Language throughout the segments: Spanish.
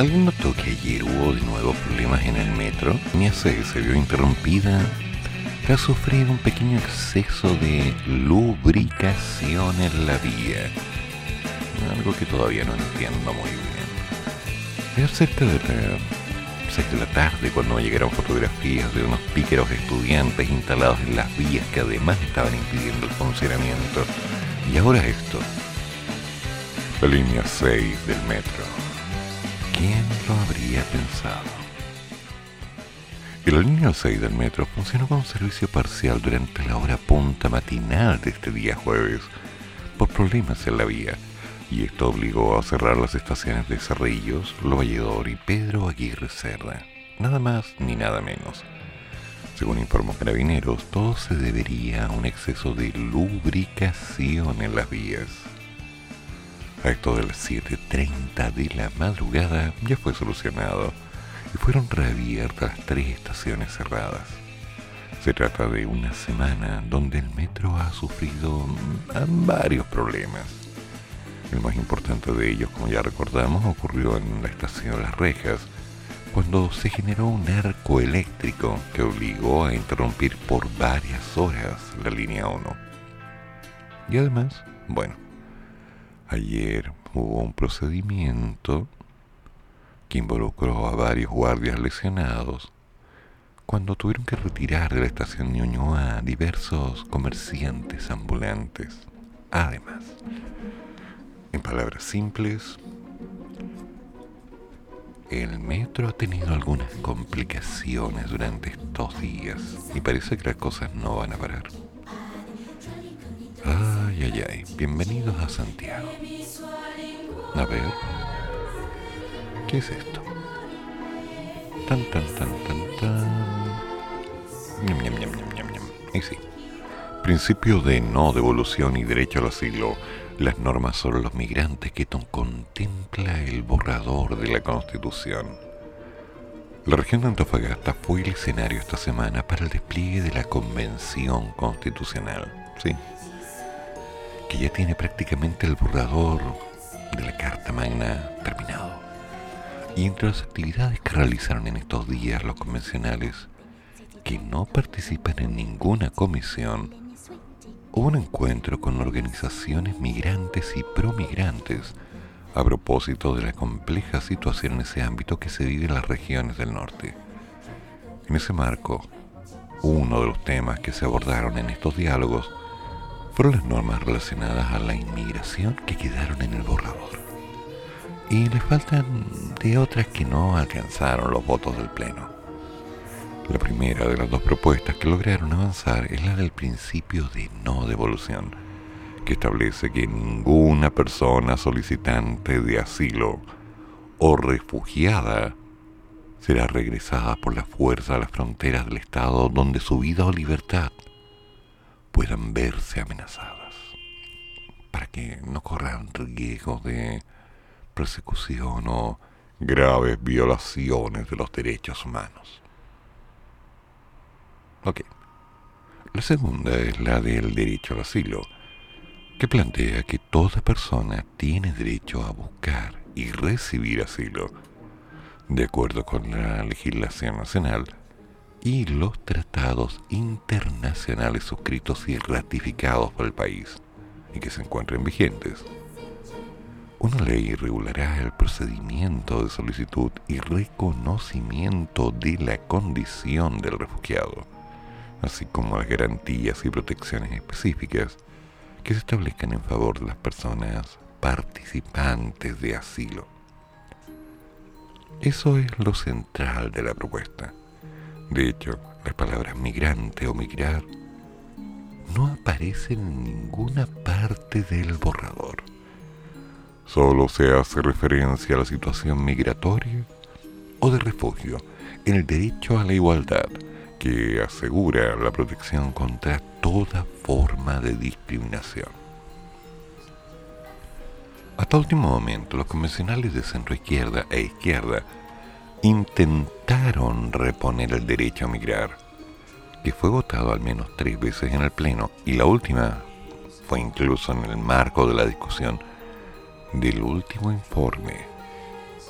¿Alguien notó que ayer hubo de nuevo problemas en el metro? Mi AC se vio interrumpida tras sufrir un pequeño exceso de lubricación en la vía. Algo que todavía no entiendo muy bien. Es cerca de las 6 de la tarde cuando me llegaron fotografías de unos píqueros estudiantes instalados en las vías que además estaban impidiendo el funcionamiento. Y ahora esto. La línea 6 del metro. ¿Quién lo habría pensado? La línea 6 del metro funcionó con servicio parcial durante la hora punta matinal de este día jueves por problemas en la vía y esto obligó a cerrar las estaciones de Cerrillos, Lo y Pedro Aguirre Cerda. Nada más ni nada menos. Según informó Carabineros, todo se debería a un exceso de lubricación en las vías. A esto de las 7.30 de la madrugada ya fue solucionado y fueron reabiertas tres estaciones cerradas. Se trata de una semana donde el metro ha sufrido varios problemas el más importante de ellos, como ya recordamos, ocurrió en la estación Las Rejas, cuando se generó un arco eléctrico que obligó a interrumpir por varias horas la línea 1. Y además, bueno, ayer hubo un procedimiento que involucró a varios guardias lesionados cuando tuvieron que retirar de la estación Ñuñoa a diversos comerciantes ambulantes. Además, en palabras simples, el metro ha tenido algunas complicaciones durante estos días y parece que las cosas no van a parar. Ay, ay, ay, bienvenidos a Santiago. A ver, ¿qué es esto? Tan, tan, tan, tan, tan. Ñam, ñam, ñam, ñam, ñam, ñam. Y sí, principio de no devolución y derecho al asilo las normas sobre los migrantes que contempla el borrador de la Constitución. La región de Antofagasta fue el escenario esta semana para el despliegue de la Convención Constitucional, ¿sí? Que ya tiene prácticamente el borrador de la Carta Magna terminado. Y entre las actividades que realizaron en estos días los convencionales, que no participan en ninguna comisión, hubo un encuentro con organizaciones migrantes y promigrantes a propósito de la compleja situación en ese ámbito que se vive en las regiones del norte. En ese marco, uno de los temas que se abordaron en estos diálogos fueron las normas relacionadas a la inmigración que quedaron en el borrador. Y le faltan de otras que no alcanzaron los votos del Pleno. La primera de las dos propuestas que lograron avanzar es la del principio de no devolución, que establece que ninguna persona solicitante de asilo o refugiada será regresada por la fuerza a las fronteras del Estado donde su vida o libertad puedan verse amenazadas, para que no corran riesgos de persecución o graves violaciones de los derechos humanos. Ok. La segunda es la del derecho al asilo, que plantea que toda persona tiene derecho a buscar y recibir asilo, de acuerdo con la legislación nacional y los tratados internacionales suscritos y ratificados por el país y que se encuentren vigentes. Una ley regulará el procedimiento de solicitud y reconocimiento de la condición del refugiado así como las garantías y protecciones específicas que se establezcan en favor de las personas participantes de asilo. Eso es lo central de la propuesta. De hecho, las palabras migrante o migrar no aparecen en ninguna parte del borrador. solo se hace referencia a la situación migratoria o de refugio en el derecho a la igualdad que asegura la protección contra toda forma de discriminación. Hasta último momento, los convencionales de centro izquierda e izquierda intentaron reponer el derecho a migrar, que fue votado al menos tres veces en el Pleno y la última fue incluso en el marco de la discusión del último informe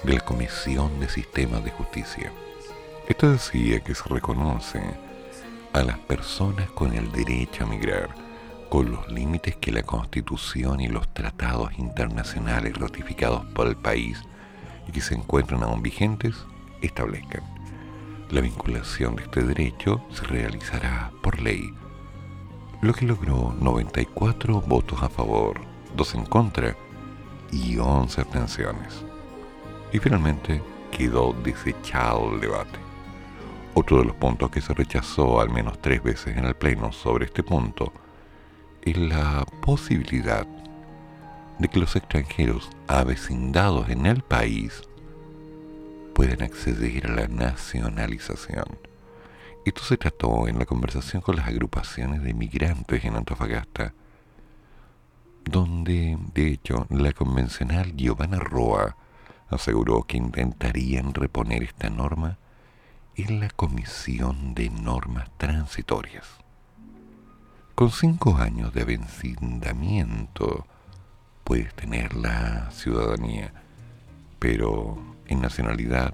de la Comisión de Sistemas de Justicia. Esto decía que se reconoce a las personas con el derecho a migrar, con los límites que la Constitución y los tratados internacionales ratificados por el país y que se encuentran aún vigentes establezcan. La vinculación de este derecho se realizará por ley, lo que logró 94 votos a favor, 2 en contra y 11 abstenciones. Y finalmente quedó desechado el debate. Otro de los puntos que se rechazó al menos tres veces en el Pleno sobre este punto es la posibilidad de que los extranjeros avecindados en el país puedan acceder a la nacionalización. Esto se trató en la conversación con las agrupaciones de migrantes en Antofagasta, donde, de hecho, la convencional Giovanna Roa aseguró que intentarían reponer esta norma en la Comisión de Normas Transitorias. Con cinco años de vencimiento puedes tener la ciudadanía, pero en nacionalidad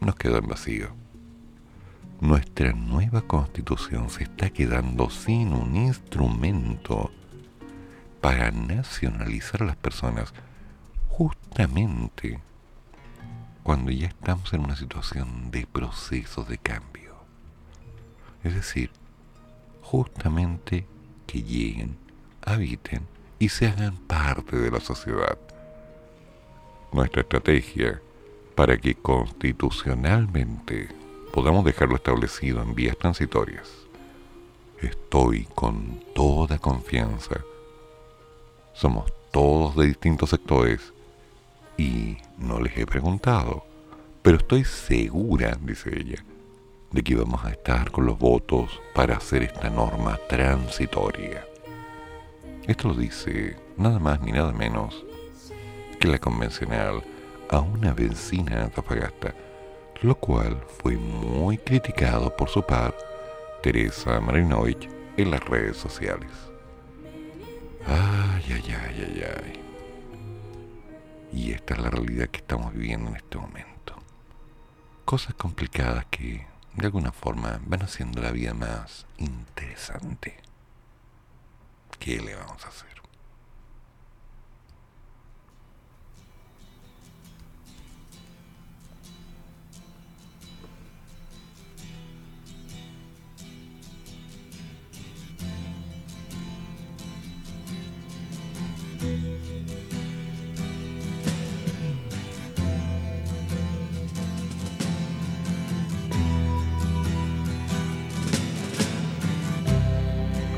nos quedó en vacío. Nuestra nueva constitución se está quedando sin un instrumento para nacionalizar a las personas justamente cuando ya estamos en una situación de procesos de cambio. Es decir, justamente que lleguen, habiten y se hagan parte de la sociedad. Nuestra estrategia para que constitucionalmente podamos dejarlo establecido en vías transitorias. Estoy con toda confianza. Somos todos de distintos sectores y no les he preguntado, pero estoy segura, dice ella, de que vamos a estar con los votos para hacer esta norma transitoria. Esto lo dice nada más ni nada menos la convencional a una vecina de Antofagasta, lo cual fue muy criticado por su par, Teresa Marinovich, en las redes sociales. Ay, ay, ay, ay, ay. Y esta es la realidad que estamos viviendo en este momento. Cosas complicadas que de alguna forma van haciendo la vida más interesante. ¿Qué le vamos a hacer?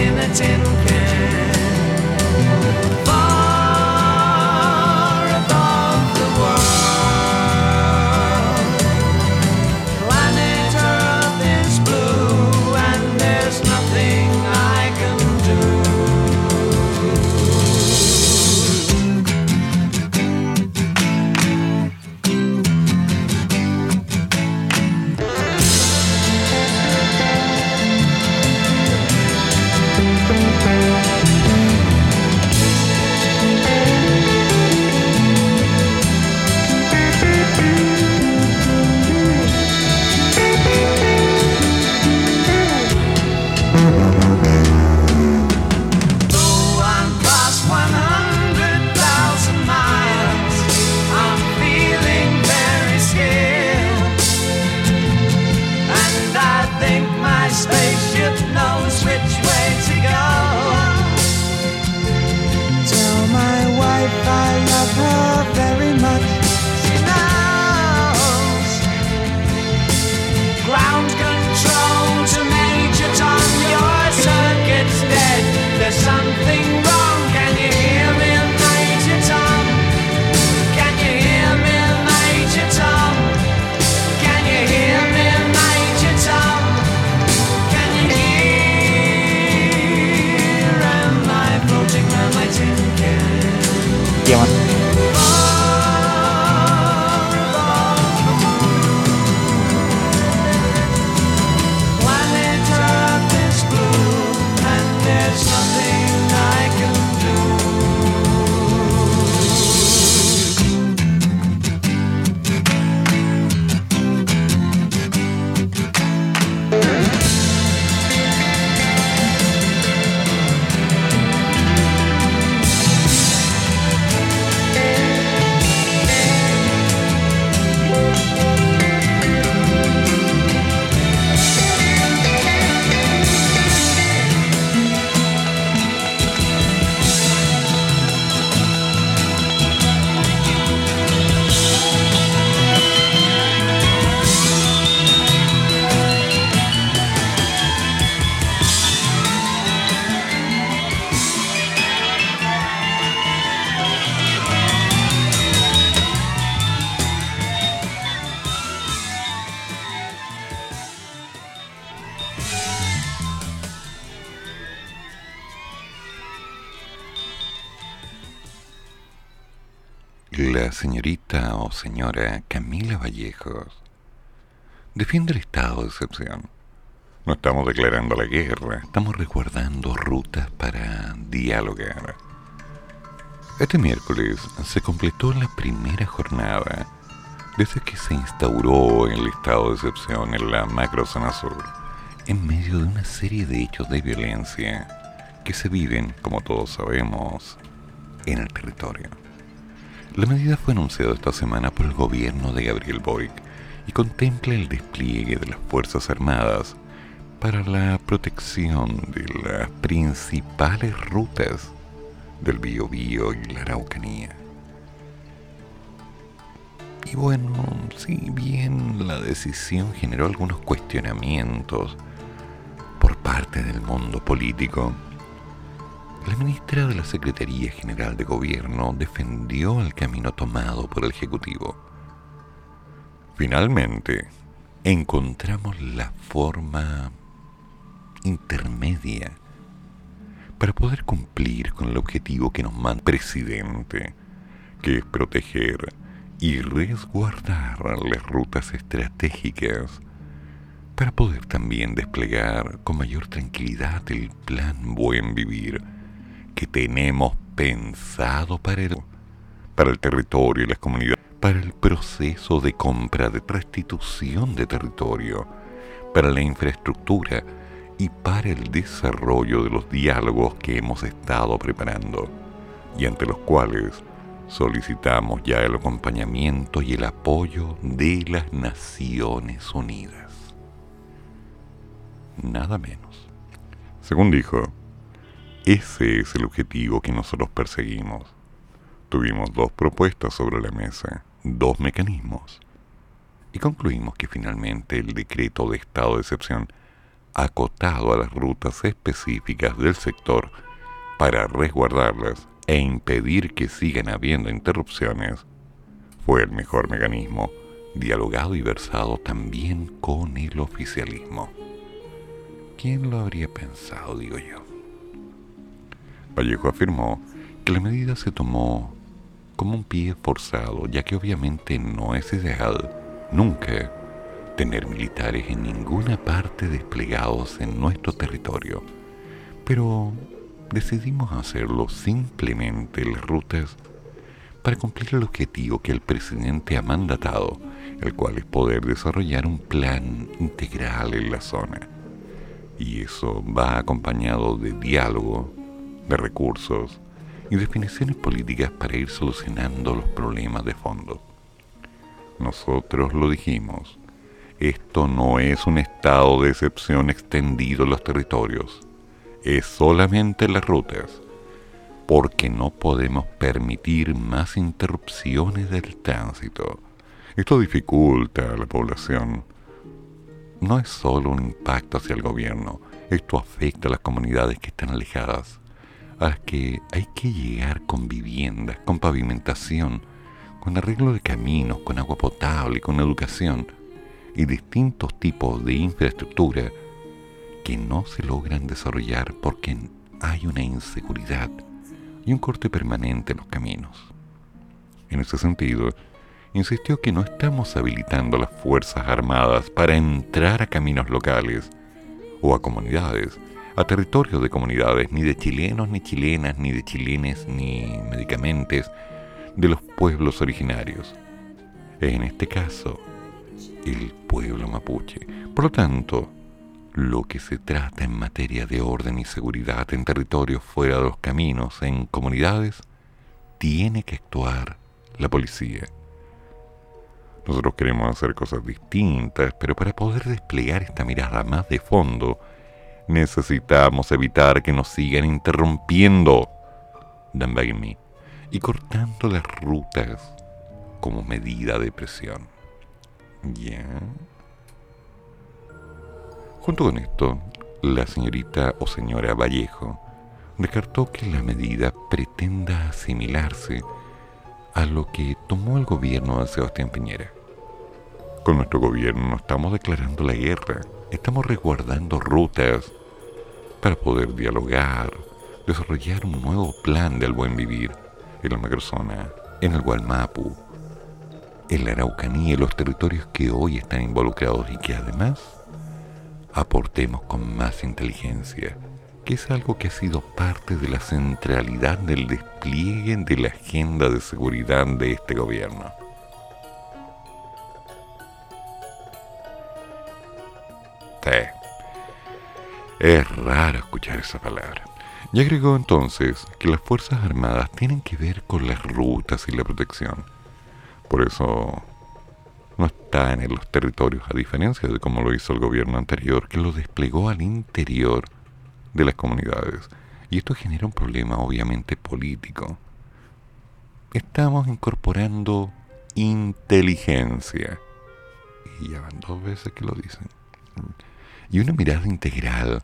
In a tin can. Señora Camila Vallejos defiende el estado de excepción. No estamos declarando la guerra, estamos resguardando rutas para dialogar. Este miércoles se completó la primera jornada desde que se instauró el estado de excepción en la macrozona sur, en medio de una serie de hechos de violencia que se viven, como todos sabemos, en el territorio. La medida fue anunciada esta semana por el gobierno de Gabriel Boric y contempla el despliegue de las Fuerzas Armadas para la protección de las principales rutas del Biobío y la Araucanía. Y bueno, si bien la decisión generó algunos cuestionamientos por parte del mundo político, la ministra de la Secretaría General de Gobierno defendió el camino tomado por el Ejecutivo. Finalmente, encontramos la forma intermedia para poder cumplir con el objetivo que nos manda el presidente, que es proteger y resguardar las rutas estratégicas para poder también desplegar con mayor tranquilidad el plan Buen Vivir que tenemos pensado para el, para el territorio y las comunidades, para el proceso de compra, de restitución de territorio, para la infraestructura y para el desarrollo de los diálogos que hemos estado preparando y ante los cuales solicitamos ya el acompañamiento y el apoyo de las Naciones Unidas. Nada menos. Según dijo, ese es el objetivo que nosotros perseguimos. Tuvimos dos propuestas sobre la mesa, dos mecanismos, y concluimos que finalmente el decreto de estado de excepción acotado a las rutas específicas del sector para resguardarlas e impedir que sigan habiendo interrupciones, fue el mejor mecanismo, dialogado y versado también con el oficialismo. ¿Quién lo habría pensado, digo yo? Vallejo afirmó que la medida se tomó como un pie forzado, ya que obviamente no es ideal nunca tener militares en ninguna parte desplegados en nuestro territorio. Pero decidimos hacerlo simplemente las rutas para cumplir el objetivo que el presidente ha mandatado, el cual es poder desarrollar un plan integral en la zona. Y eso va acompañado de diálogo, de recursos y definiciones políticas para ir solucionando los problemas de fondo. Nosotros lo dijimos, esto no es un estado de excepción extendido en los territorios es solamente las rutas, porque no podemos permitir más interrupciones del tránsito. Esto dificulta a la población. No es solo un impacto hacia el gobierno, esto afecta a las comunidades que están alejadas, a las que hay que llegar con viviendas, con pavimentación, con arreglo de caminos, con agua potable, con educación y distintos tipos de infraestructura que no se logran desarrollar porque hay una inseguridad y un corte permanente en los caminos. En ese sentido, insistió que no estamos habilitando las Fuerzas Armadas para entrar a caminos locales o a comunidades, a territorios de comunidades, ni de chilenos, ni chilenas, ni de chilenes, ni medicamentos de los pueblos originarios. En este caso, el pueblo mapuche. Por lo tanto, lo que se trata en materia de orden y seguridad en territorios fuera de los caminos, en comunidades, tiene que actuar la policía. Nosotros queremos hacer cosas distintas, pero para poder desplegar esta mirada más de fondo, necesitamos evitar que nos sigan interrumpiendo, Dan me, y cortando las rutas como medida de presión. ¿Ya? Junto con esto, la señorita o señora Vallejo descartó que la medida pretenda asimilarse a lo que tomó el gobierno de Sebastián Piñera. Con nuestro gobierno no estamos declarando la guerra, estamos resguardando rutas para poder dialogar, desarrollar un nuevo plan del buen vivir en la macrozona, en el Gualmapu, en la Araucanía y los territorios que hoy están involucrados y que además aportemos con más inteligencia, que es algo que ha sido parte de la centralidad del despliegue de la agenda de seguridad de este gobierno. Es raro escuchar esa palabra. Y agregó entonces que las Fuerzas Armadas tienen que ver con las rutas y la protección. Por eso no están en los territorios, a diferencia de como lo hizo el gobierno anterior, que lo desplegó al interior de las comunidades. Y esto genera un problema obviamente político. Estamos incorporando inteligencia. Y ya van dos veces que lo dicen. Y una mirada integral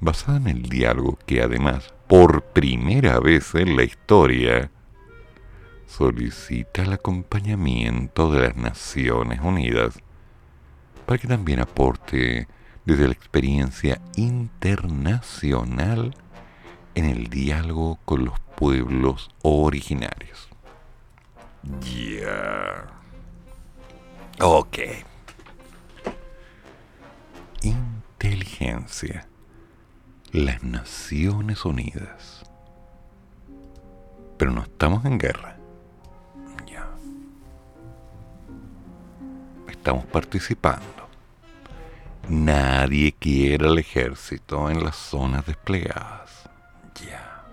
basada en el diálogo que además, por primera vez en la historia, solicita el acompañamiento de las Naciones Unidas para que también aporte desde la experiencia internacional en el diálogo con los pueblos originarios. Ya. Inteligencia. Las Naciones Unidas. Pero no estamos en guerra. estamos participando. Nadie quiere el ejército en las zonas desplegadas. Ya.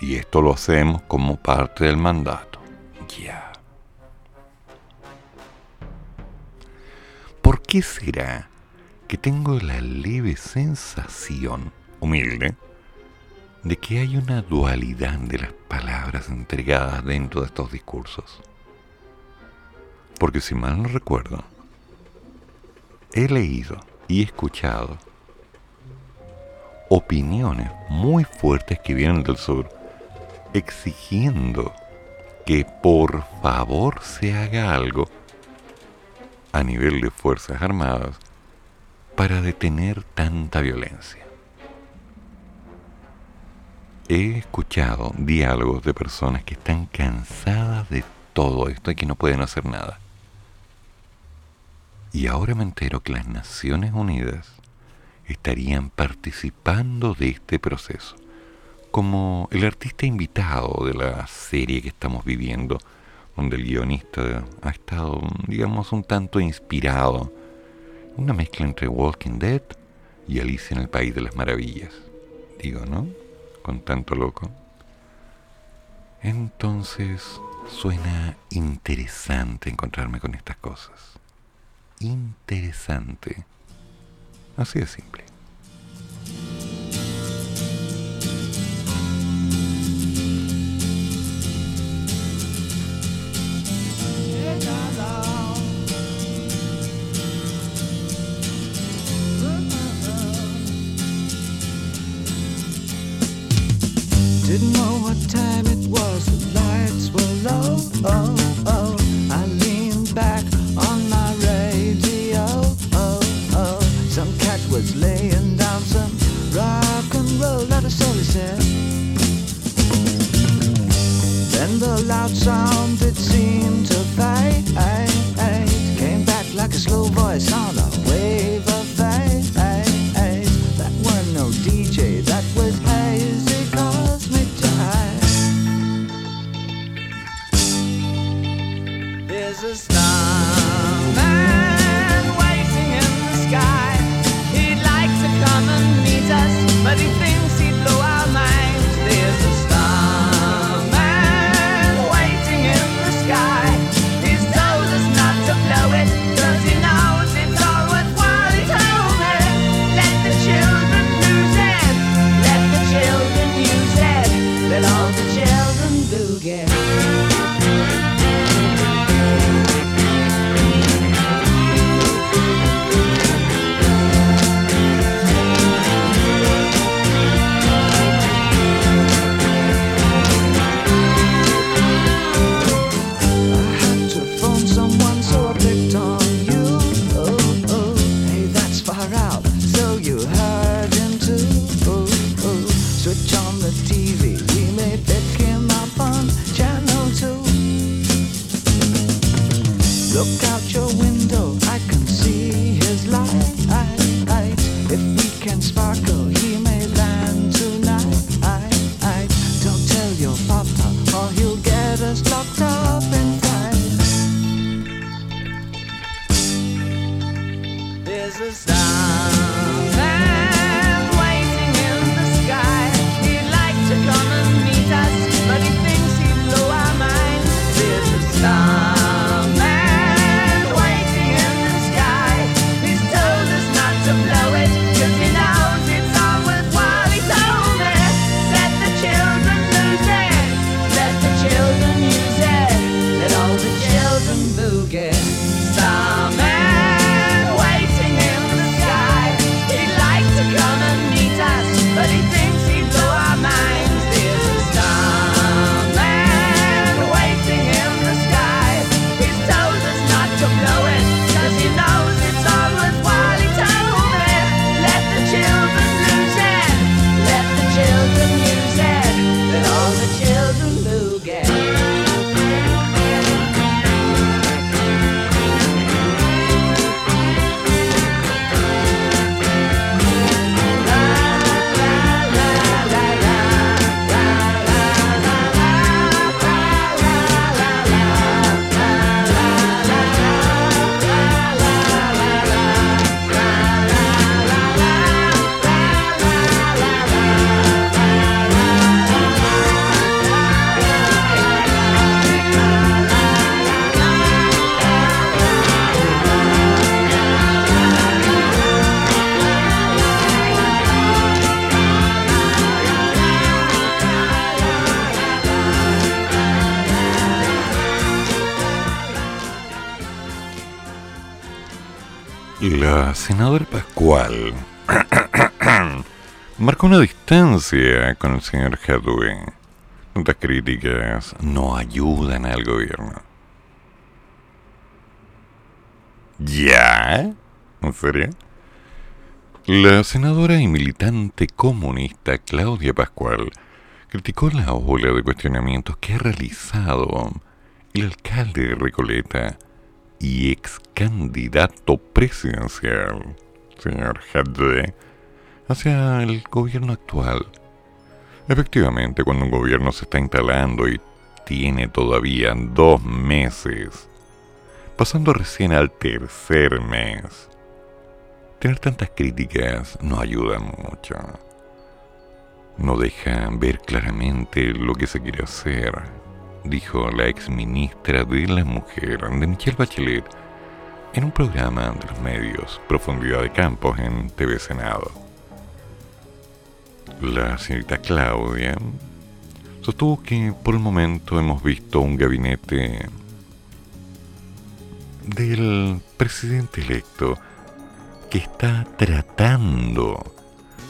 Y esto lo hacemos como parte del mandato. Ya. Qué será que tengo la leve sensación, humilde, de que hay una dualidad de las palabras entregadas dentro de estos discursos? Porque si mal no recuerdo, he leído y escuchado opiniones muy fuertes que vienen del sur exigiendo que por favor se haga algo a nivel de Fuerzas Armadas para detener tanta violencia. He escuchado diálogos de personas que están cansadas de todo esto y que no pueden hacer nada. Y ahora me entero que las Naciones Unidas estarían participando de este proceso, como el artista invitado de la serie que estamos viviendo, donde el guionista ha estado, digamos, un tanto inspirado, una mezcla entre Walking Dead y Alicia en el País de las Maravillas, digo, ¿no? Con tanto loco. Entonces suena interesante encontrarme con estas cosas interesante. Así de simple. Sound it seemed to fade. Came back like a slow voice on a noises. La senadora Pascual marcó una distancia con el señor Jadwe. Tantas críticas no ayudan al gobierno. ¿Ya? ¿En serio? La senadora y militante comunista Claudia Pascual criticó la ola de cuestionamientos que ha realizado el alcalde de Recoleta y ex candidato presidencial, señor Hadwe, hacia el gobierno actual. Efectivamente, cuando un gobierno se está instalando y tiene todavía dos meses, pasando recién al tercer mes, tener tantas críticas no ayuda mucho. No deja ver claramente lo que se quiere hacer dijo la ex ministra de la Mujer de Michelle Bachelet en un programa de los medios Profundidad de Campos en TV Senado. La señorita Claudia sostuvo que por el momento hemos visto un gabinete del presidente electo que está tratando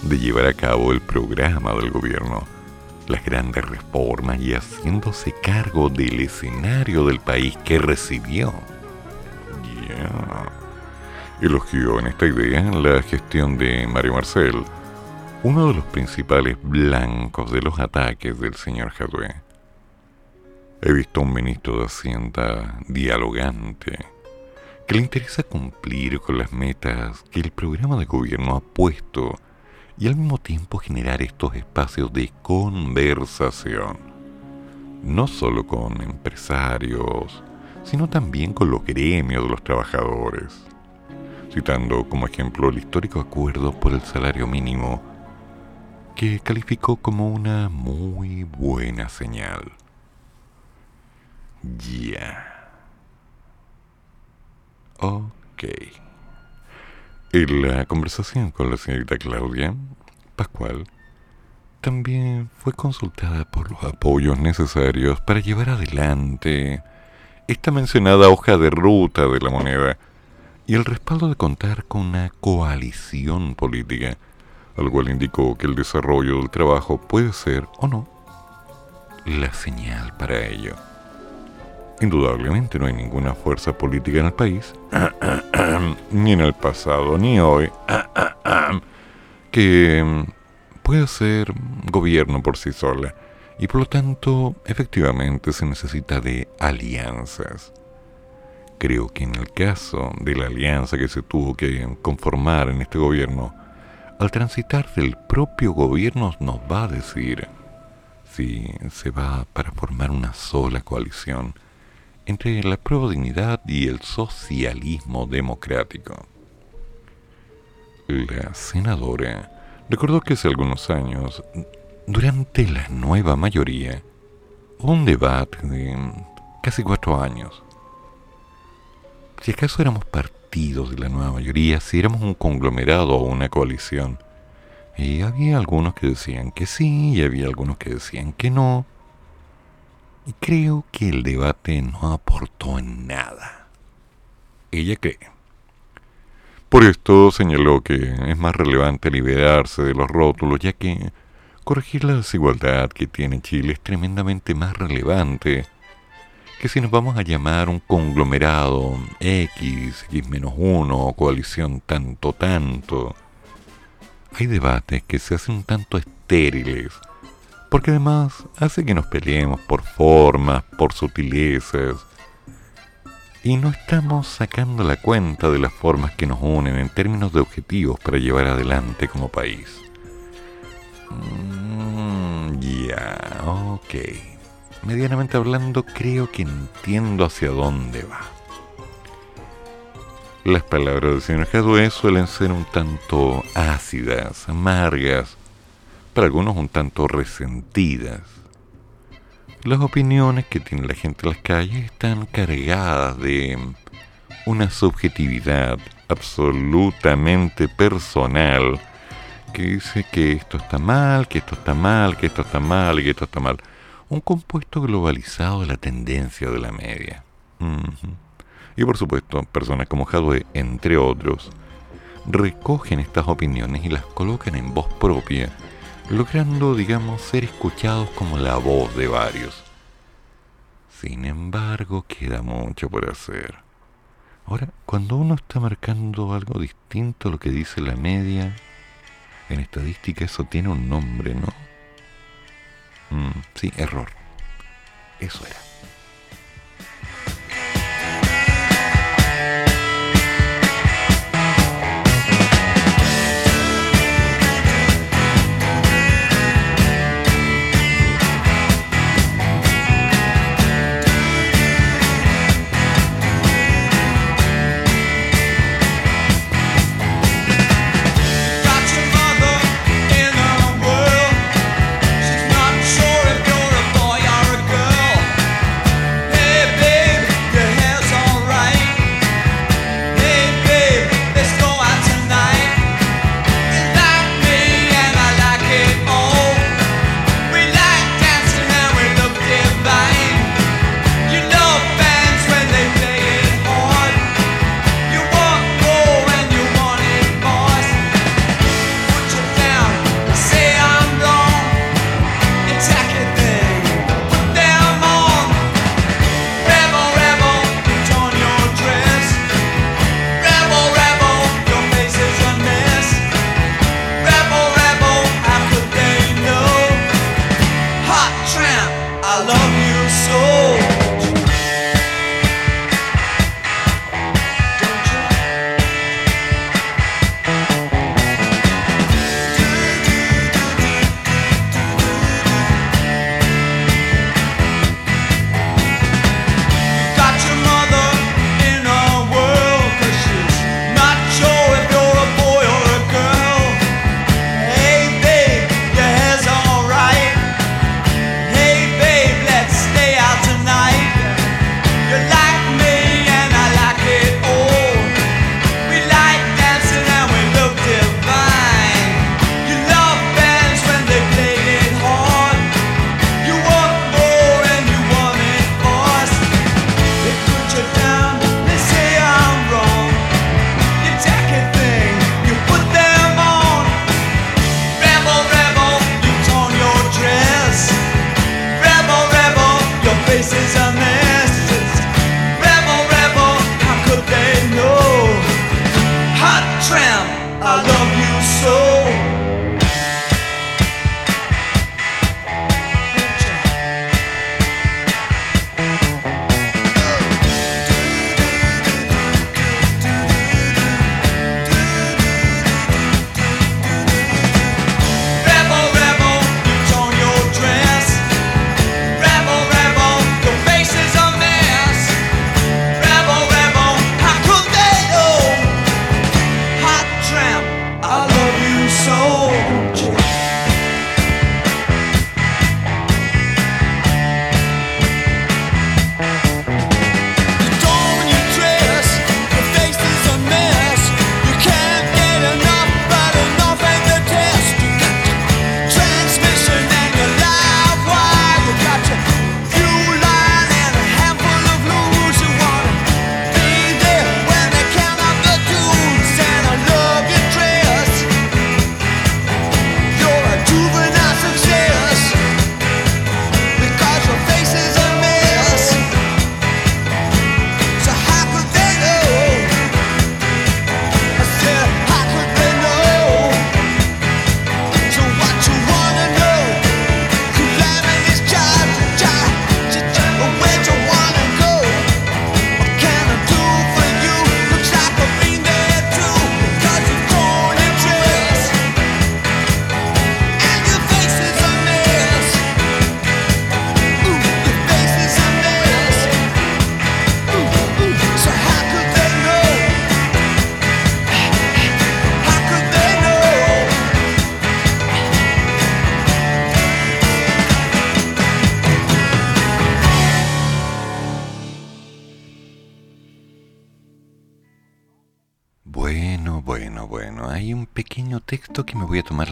de llevar a cabo el programa del gobierno las grandes reformas y haciéndose cargo del escenario del país que recibió. Elogió en esta idea la gestión de Mario Marcel, uno de los principales blancos de los ataques del señor Jadwe. He visto a un ministro de Hacienda dialogante, que le interesa cumplir con las metas que el programa de gobierno ha puesto y al mismo tiempo generar estos espacios de conversación, no solo con empresarios, sino también con los gremios de los trabajadores, citando como ejemplo el histórico acuerdo por el salario mínimo, que calificó como una muy buena señal. Ya. Ok. En la conversación con la señorita Claudia, Pascual también fue consultada por los apoyos necesarios para llevar adelante esta mencionada hoja de ruta de la moneda y el respaldo de contar con una coalición política, al cual indicó que el desarrollo del trabajo puede ser o no la señal para ello. Indudablemente no hay ninguna fuerza política en el país, ni en el pasado, ni hoy, que mm, pueda ser gobierno por sí sola. Y por lo tanto, efectivamente se necesita de alianzas. Creo que en el caso de la alianza que se tuvo que conformar en este gobierno, al transitar del propio gobierno nos va a decir si se va para formar una sola coalición entre la prueba dignidad y el socialismo democrático. La senadora recordó que hace algunos años, durante la nueva mayoría, un debate de casi cuatro años. Si acaso éramos partidos de la nueva mayoría, si éramos un conglomerado o una coalición. Y había algunos que decían que sí, y había algunos que decían que no. Creo que el debate no aportó en nada. Ella cree. Por esto señaló que es más relevante liberarse de los rótulos, ya que corregir la desigualdad que tiene Chile es tremendamente más relevante que si nos vamos a llamar un conglomerado X, X-1 o coalición tanto tanto. Hay debates que se hacen un tanto estériles porque además hace que nos peleemos por formas, por sutilezas, y no estamos sacando la cuenta de las formas que nos unen en términos de objetivos para llevar adelante como país. Mm, ya, ok. Medianamente hablando, creo que entiendo hacia dónde va. Las palabras del señor Jadwe suelen ser un tanto ácidas, amargas, para algunos un tanto resentidas. Las opiniones que tiene la gente en las calles están cargadas de una subjetividad absolutamente personal que dice que esto está mal, que esto está mal, que esto está mal que esto está mal. Un compuesto globalizado de la tendencia de la media. Y por supuesto, personas como Hadwe, entre otros, recogen estas opiniones y las colocan en voz propia logrando, digamos, ser escuchados como la voz de varios. Sin embargo, queda mucho por hacer. Ahora, cuando uno está marcando algo distinto a lo que dice la media, en estadística eso tiene un nombre, ¿no? Mm, sí, error. Eso era.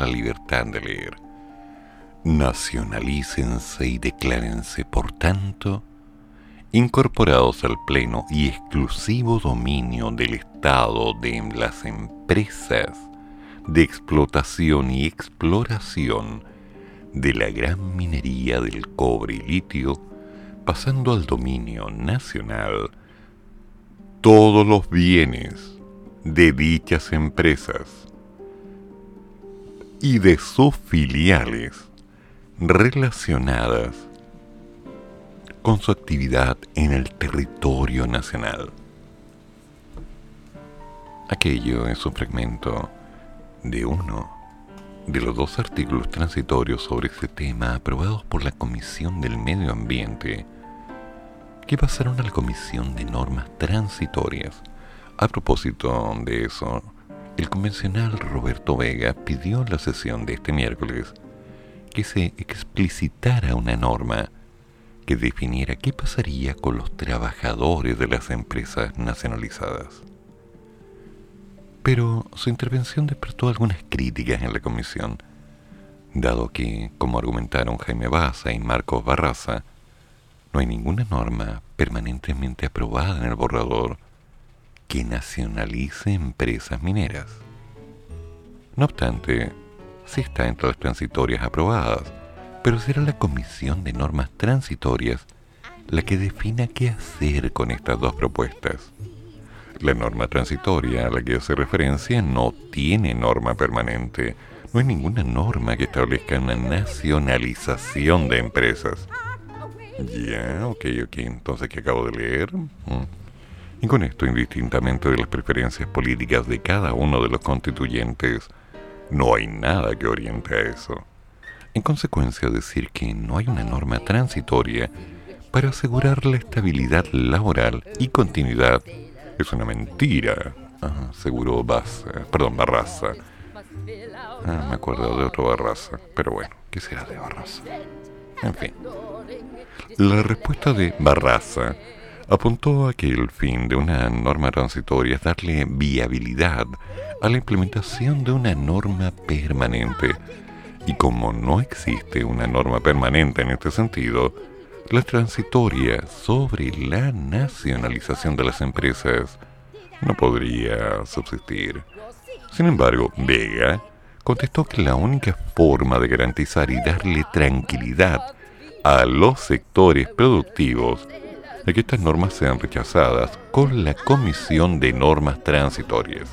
libertad de leer. Nacionalícense y declárense, por tanto, incorporados al pleno y exclusivo dominio del Estado de las empresas de explotación y exploración de la gran minería del cobre y litio, pasando al dominio nacional todos los bienes de dichas empresas y de sus filiales relacionadas con su actividad en el territorio nacional. Aquello es un fragmento de uno de los dos artículos transitorios sobre este tema aprobados por la Comisión del Medio Ambiente que pasaron a la Comisión de Normas Transitorias. A propósito de eso, el convencional Roberto Vega pidió en la sesión de este miércoles que se explicitara una norma que definiera qué pasaría con los trabajadores de las empresas nacionalizadas. Pero su intervención despertó algunas críticas en la comisión, dado que, como argumentaron Jaime Baza y Marcos Barraza, no hay ninguna norma permanentemente aprobada en el borrador que nacionalice empresas mineras. No obstante, sí está entre las transitorias aprobadas, pero será la Comisión de Normas Transitorias la que defina qué hacer con estas dos propuestas. La norma transitoria a la que hace referencia no tiene norma permanente. No hay ninguna norma que establezca una nacionalización de empresas. Ya, ok, ok, entonces ¿qué acabo de leer? Mm. Y con esto, indistintamente de las preferencias políticas de cada uno de los constituyentes, no hay nada que oriente a eso. En consecuencia, decir que no hay una norma transitoria para asegurar la estabilidad laboral y continuidad es una mentira, Ajá, seguro perdón, Barraza. Ah, me acuerdo de otro Barraza, pero bueno, ¿qué será de Barraza? En fin. La respuesta de Barraza apuntó a que el fin de una norma transitoria es darle viabilidad a la implementación de una norma permanente. Y como no existe una norma permanente en este sentido, la transitoria sobre la nacionalización de las empresas no podría subsistir. Sin embargo, Vega contestó que la única forma de garantizar y darle tranquilidad a los sectores productivos de que estas normas sean rechazadas con la Comisión de Normas Transitorias.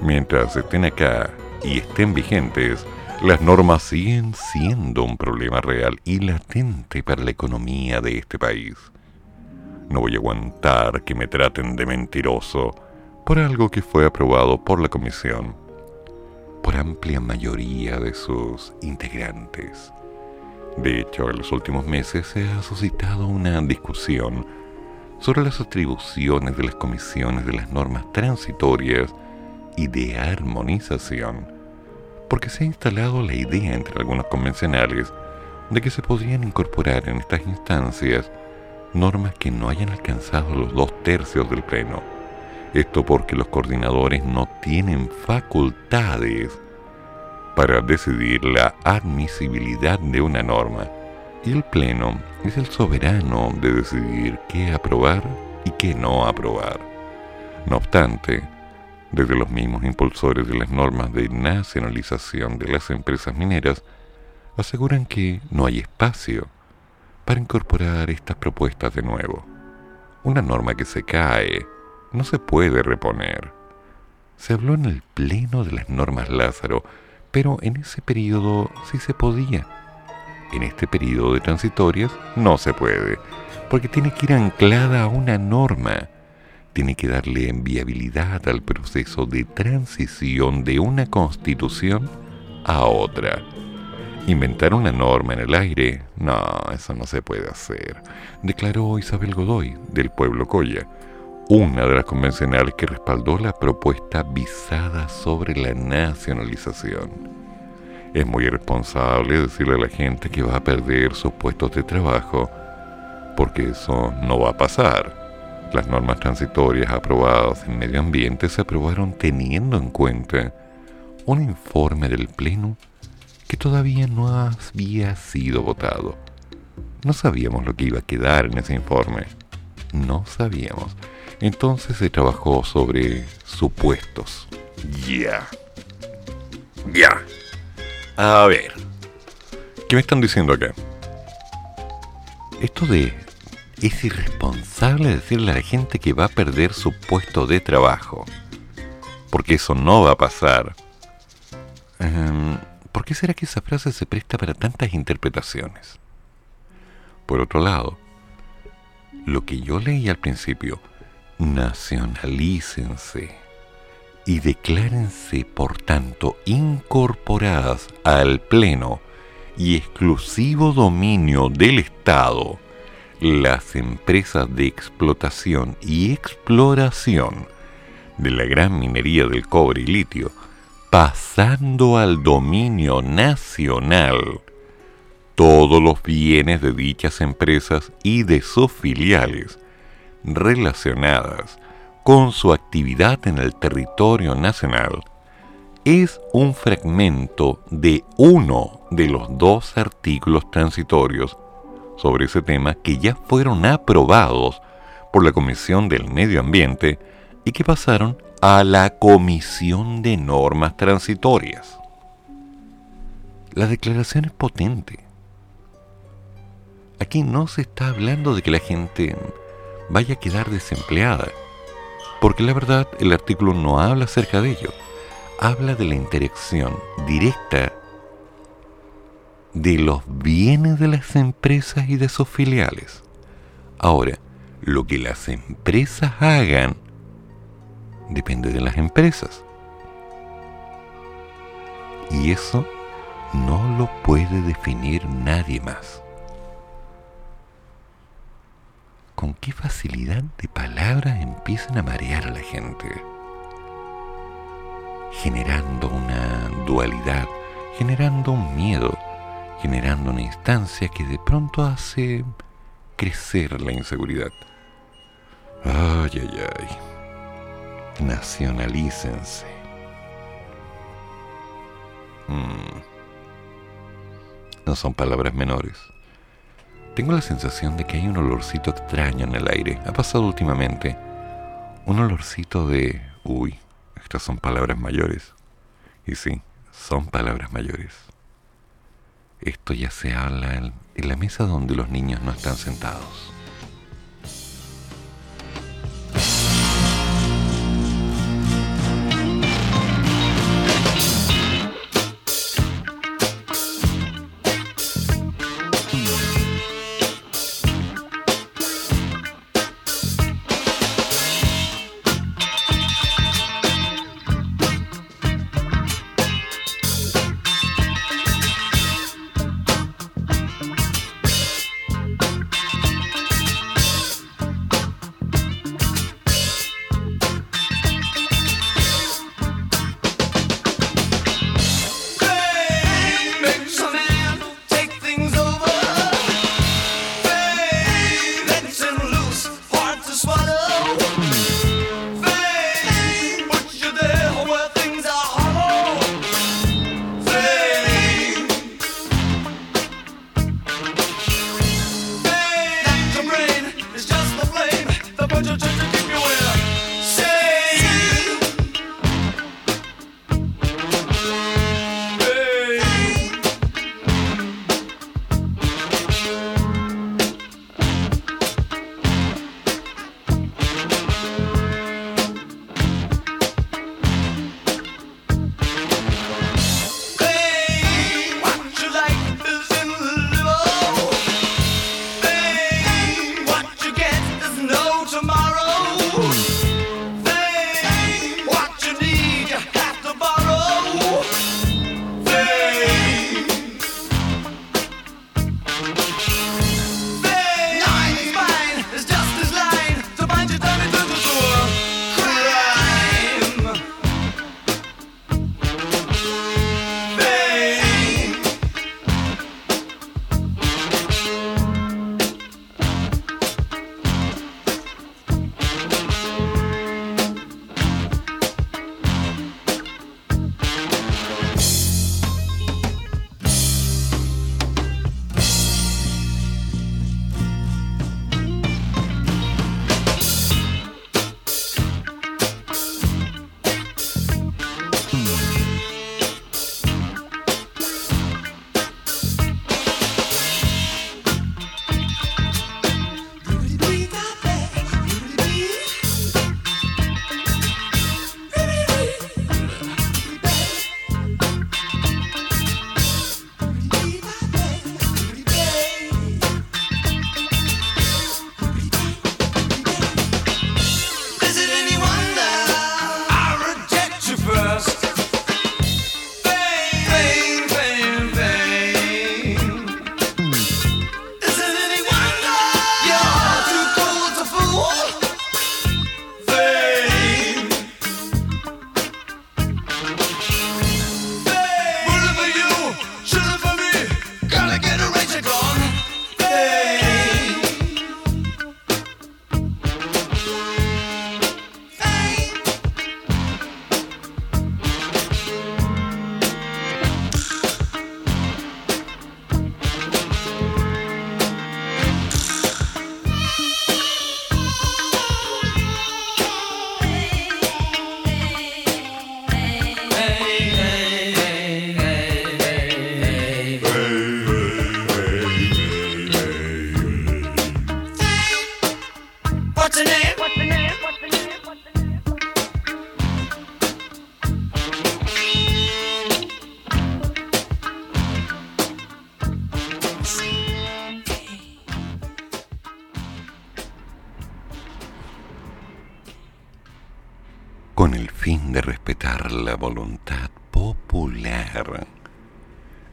Mientras estén acá y estén vigentes, las normas siguen siendo un problema real y latente para la economía de este país. No voy a aguantar que me traten de mentiroso por algo que fue aprobado por la Comisión, por amplia mayoría de sus integrantes. De hecho, en los últimos meses se ha suscitado una discusión sobre las atribuciones de las comisiones de las normas transitorias y de armonización porque se ha instalado la idea entre algunos convencionales de que se podrían incorporar en estas instancias normas que no hayan alcanzado los dos tercios del pleno. Esto porque los coordinadores no tienen facultades para decidir la admisibilidad de una norma y el pleno es el soberano de decidir qué aprobar y qué no aprobar. No obstante, desde los mismos impulsores de las normas de nacionalización de las empresas mineras, aseguran que no hay espacio para incorporar estas propuestas de nuevo. Una norma que se cae no se puede reponer. Se habló en el pleno de las normas Lázaro, pero en ese periodo sí se podía. En este periodo de transitorias no se puede, porque tiene que ir anclada a una norma tiene que darle viabilidad al proceso de transición de una constitución a otra. Inventar una norma en el aire, no, eso no se puede hacer, declaró Isabel Godoy, del pueblo Coya, una de las convencionales que respaldó la propuesta visada sobre la nacionalización. Es muy irresponsable decirle a la gente que va a perder sus puestos de trabajo, porque eso no va a pasar. Las normas transitorias aprobadas en medio ambiente se aprobaron teniendo en cuenta un informe del Pleno que todavía no había sido votado. No sabíamos lo que iba a quedar en ese informe. no sabíamos. Entonces se trabajó sobre supuestos. Ya. Ya. A ver. ¿Qué me están diciendo acá? Esto de... Es irresponsable decirle a la gente que va a perder su puesto de trabajo. Porque eso no va a pasar. Em, ¿Por qué será que esa frase se presta para tantas interpretaciones? Por otro lado, lo que yo leí al principio, nacionalícense y declárense, por tanto, incorporadas al Pleno y exclusivo dominio del Estado las empresas de explotación y exploración de la gran minería del cobre y litio, pasando al dominio nacional. Todos los bienes de dichas empresas y de sus filiales relacionadas con su actividad en el territorio nacional es un fragmento de uno de los dos artículos transitorios sobre ese tema que ya fueron aprobados por la Comisión del Medio Ambiente y que pasaron a la Comisión de Normas Transitorias. La declaración es potente. Aquí no se está hablando de que la gente vaya a quedar desempleada, porque la verdad el artículo no habla acerca de ello. Habla de la interacción directa de los bienes de las empresas y de sus filiales. Ahora, lo que las empresas hagan depende de las empresas. Y eso no lo puede definir nadie más. Con qué facilidad de palabras empiezan a marear a la gente, generando una dualidad, generando un miedo, generando una instancia que de pronto hace crecer la inseguridad. Ay, ay, ay. Nacionalícense. Mm. No son palabras menores. Tengo la sensación de que hay un olorcito extraño en el aire. Ha pasado últimamente. Un olorcito de... Uy, estas son palabras mayores. Y sí, son palabras mayores. Esto ya se habla en, la mesa donde los niños no están sentados.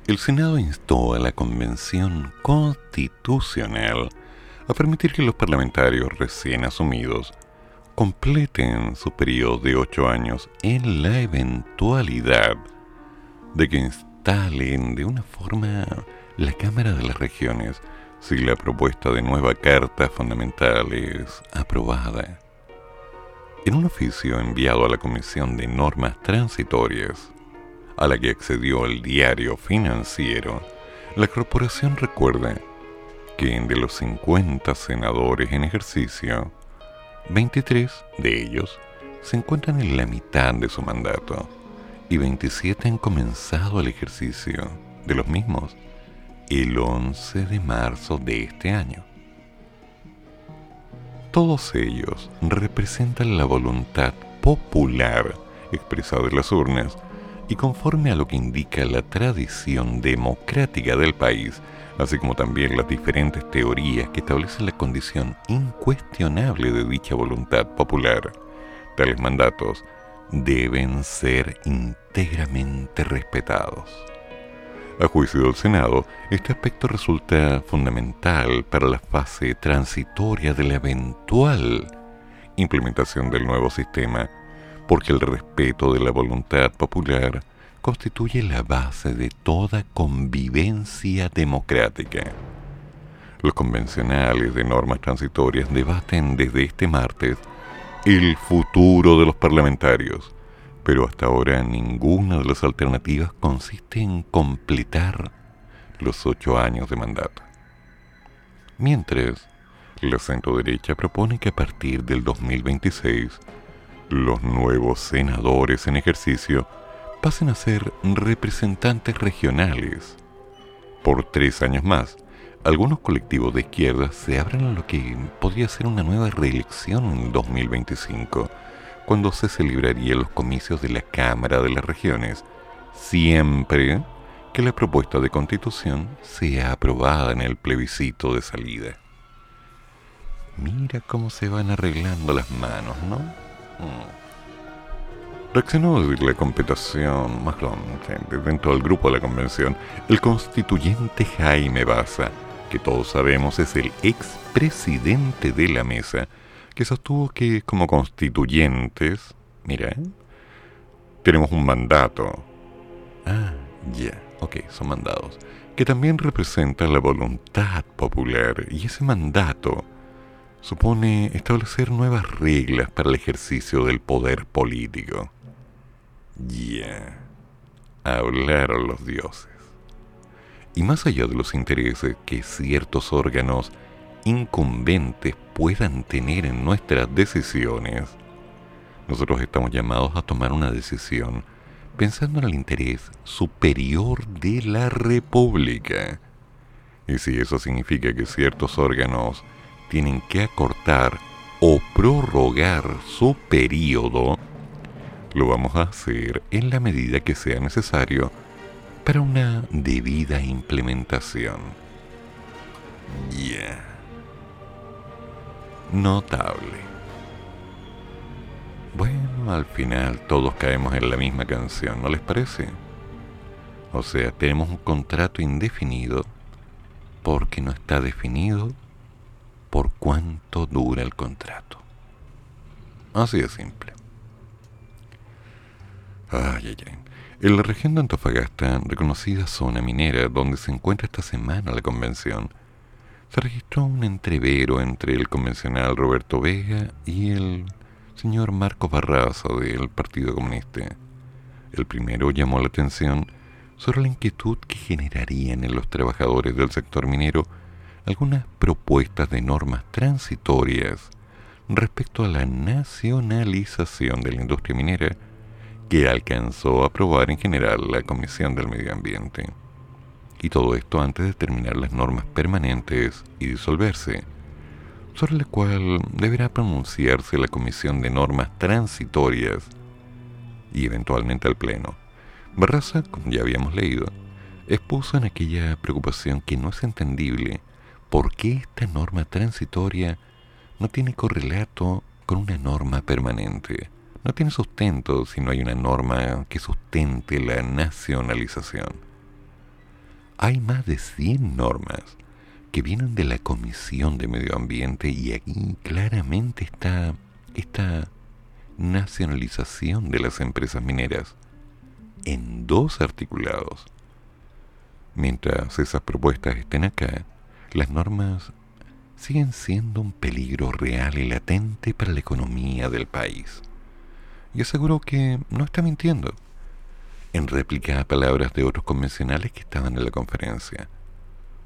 El Senado instó a la Convención Constitucional a permitir que los parlamentarios recién asumidos completen su periodo de ocho años en la eventualidad de que instalen de una forma la Cámara de las Regiones si la propuesta de nueva Carta Fundamental es aprobada. En un oficio enviado a la Comisión de Normas Transitorias, a la que accedió el diario financiero, la corporación recuerda que de los 50 senadores en ejercicio, 23 de ellos se encuentran en la mitad de su mandato y 27 han comenzado el ejercicio de los mismos el 11 de marzo de este año. Todos ellos representan la voluntad popular expresada en las urnas y conforme a lo que indica la tradición democrática del país, así como también las diferentes teorías que establecen la condición incuestionable de dicha voluntad popular. Tales mandatos deben ser íntegramente respetados. A juicio del Senado, este aspecto resulta fundamental para la fase transitoria de la eventual implementación del nuevo sistema, porque el respeto de la voluntad popular constituye la base de toda convivencia democrática. Los convencionales de normas transitorias debaten desde este martes el futuro de los parlamentarios, pero hasta ahora ninguna de las alternativas consiste en completar los ocho años de mandato. Mientras, la centro-derecha propone que a partir del 2026 los nuevos senadores en ejercicio pasen a ser representantes regionales. Por tres años más, algunos colectivos de izquierda se abren a lo que podría ser una nueva reelección en 2025, cuando se celebrarían los comicios de la Cámara de las Regiones, siempre que la propuesta de constitución sea aprobada en el plebiscito de salida. Mira cómo se van arreglando las manos, ¿no? Reaccionó la competición, más dentro del grupo de la convención, el constituyente Jaime Baza, que todos sabemos es el expresidente de la mesa, que sostuvo que como constituyentes, mira, ¿eh? tenemos un mandato. Ah, ya, ok, son mandados, que también representan la voluntad popular, y ese mandato supone establecer nuevas reglas para el ejercicio del poder político. Ya. Hablaron los dioses. Y más allá de los intereses que ciertos órganos incumbentes puedan tener en nuestras decisiones, nosotros estamos llamados a tomar una decisión pensando en el interés superior de la República. Y si eso significa que ciertos órganos tienen que acortar o prorrogar su periodo, lo vamos a hacer en la medida que sea necesario para una debida implementación. Ya. Notable. Bueno, al final todos caemos en la misma canción, ¿no les parece? O sea, tenemos un contrato indefinido porque no está definido por cuánto dura el contrato. Así de simple. Ay, ay, En la región de Antofagasta, reconocida zona minera donde se encuentra esta semana la convención, se registró un entrevero entre el convencional Roberto Vega y el señor Marco Barraza del Partido Comunista. El primero llamó la atención sobre la inquietud que generarían en los trabajadores del sector minero algunas propuestas de normas transitorias respecto a la nacionalización de la industria minera que alcanzó a aprobar en general la Comisión del Medio Ambiente. Y todo esto antes de terminar las normas permanentes y disolverse, sobre la cual deberá pronunciarse la Comisión de Normas Transitorias y eventualmente al Pleno. Barraza, como ya habíamos leído, expuso en aquella preocupación que no es entendible por qué esta norma transitoria no tiene correlato con una norma permanente no tiene sustento si no hay una norma que sustente la nacionalización. Hay más de 100 normas que vienen de la Comisión de Medio Ambiente y aquí claramente está esta nacionalización de las empresas mineras en dos articulados. Mientras esas propuestas estén acá, las normas siguen siendo un peligro real y latente para la economía del país. Y aseguro que no está mintiendo, en réplica a palabras de otros convencionales que estaban en la conferencia.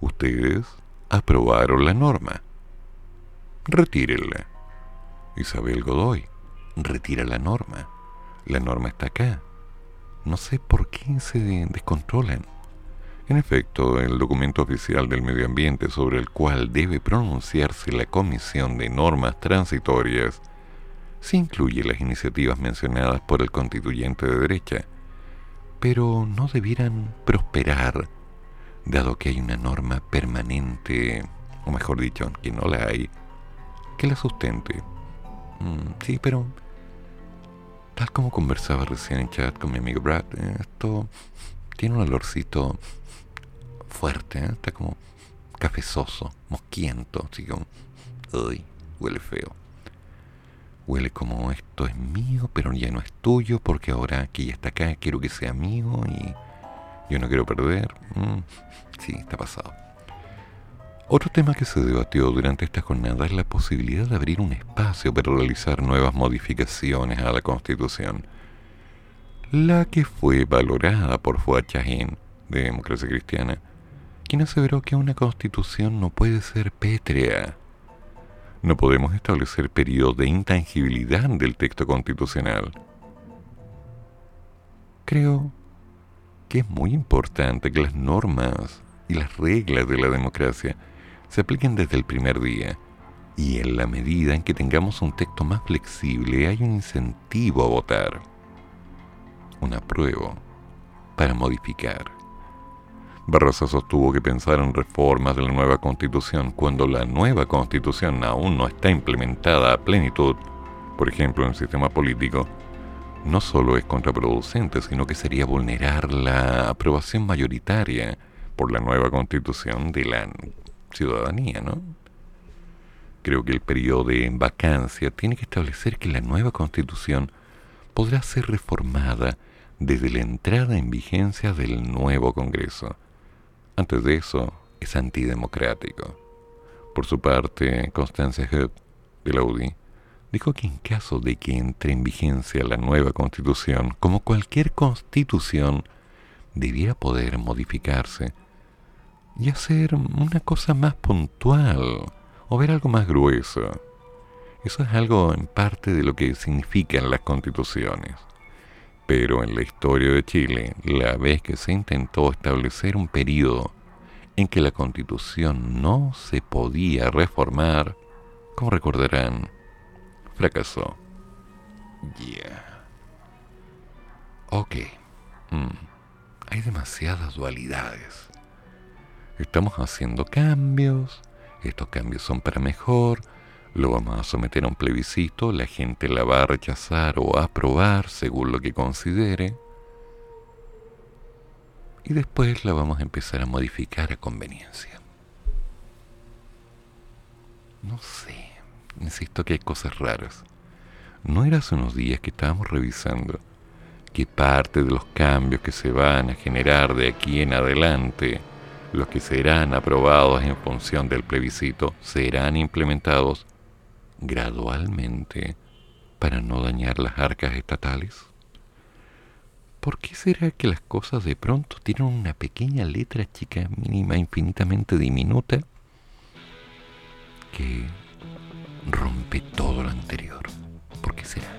Ustedes aprobaron la norma. Retírenla. Isabel Godoy, retira la norma. La norma está acá. No sé por qué se descontrolan. En efecto, el documento oficial del medio ambiente sobre el cual debe pronunciarse la Comisión de Normas Transitorias sí incluye las iniciativas mencionadas por el constituyente de derecha, pero no debieran prosperar, dado que hay una norma permanente, o mejor dicho, que no la hay, que la sustente. Mm, sí, pero tal como conversaba recién en chat con mi amigo Brad, eh, esto tiene un olorcito fuerte, ¿eh? está como cafezoso, mosquiento, así como, uy, huele feo. Huele como esto es mío, pero ya no es tuyo, porque ahora que ya está acá quiero que sea mío y yo no quiero perder. Mm, sí, está pasado. Otro tema que se debatió durante esta jornada es la posibilidad de abrir un espacio para realizar nuevas modificaciones a la Constitución, la que fue valorada por Fuad de Democracia Cristiana, quien aseveró que una constitución no puede ser pétrea. No podemos establecer periodos de intangibilidad del texto constitucional. Creo que es muy importante que las normas y las reglas de la democracia se apliquen desde el primer día y en la medida en que tengamos un texto más flexible hay un incentivo a votar, un apruebo para modificar. Barraza sostuvo que pensar en reformas de la nueva constitución cuando la nueva constitución aún no está implementada a plenitud, por ejemplo en el sistema político, no solo es contraproducente, sino que sería vulnerar la aprobación mayoritaria por la nueva constitución de la ciudadanía, ¿no? Creo que el periodo de vacancia tiene que establecer que la nueva constitución podrá ser reformada desde la entrada en vigencia del nuevo Congreso antes de eso, es antidemocrático. Por su parte, Constance Head, de la UDI, dijo que en caso de que entre en vigencia la nueva constitución, como cualquier constitución, debiera poder modificarse y hacer una cosa más puntual o ver algo más grueso. Eso es algo en parte de lo que significan las constituciones. Pero en la historia de Chile, la vez que se intentó establecer un periodo en que la constitución no se podía reformar, como recordarán, fracasó. Ya. Ok. Mm. Hay demasiadas dualidades. Estamos haciendo cambios, estos cambios son para mejor, lo vamos a someter a un plebiscito, la gente la va a rechazar o aprobar según lo que considere, y después la vamos a empezar a modificar a conveniencia. No sé, insisto que hay cosas raras. ¿No era hace unos días que estábamos revisando que parte de los cambios que se van a generar de aquí en adelante, los que serán aprobados en función del plebiscito, serán implementados gradualmente para no dañar las arcas estatales? ¿Por qué será que las cosas de pronto tienen una pequeña letra chica, mínima, infinitamente diminuta, que rompe todo lo anterior? ¿Por qué será?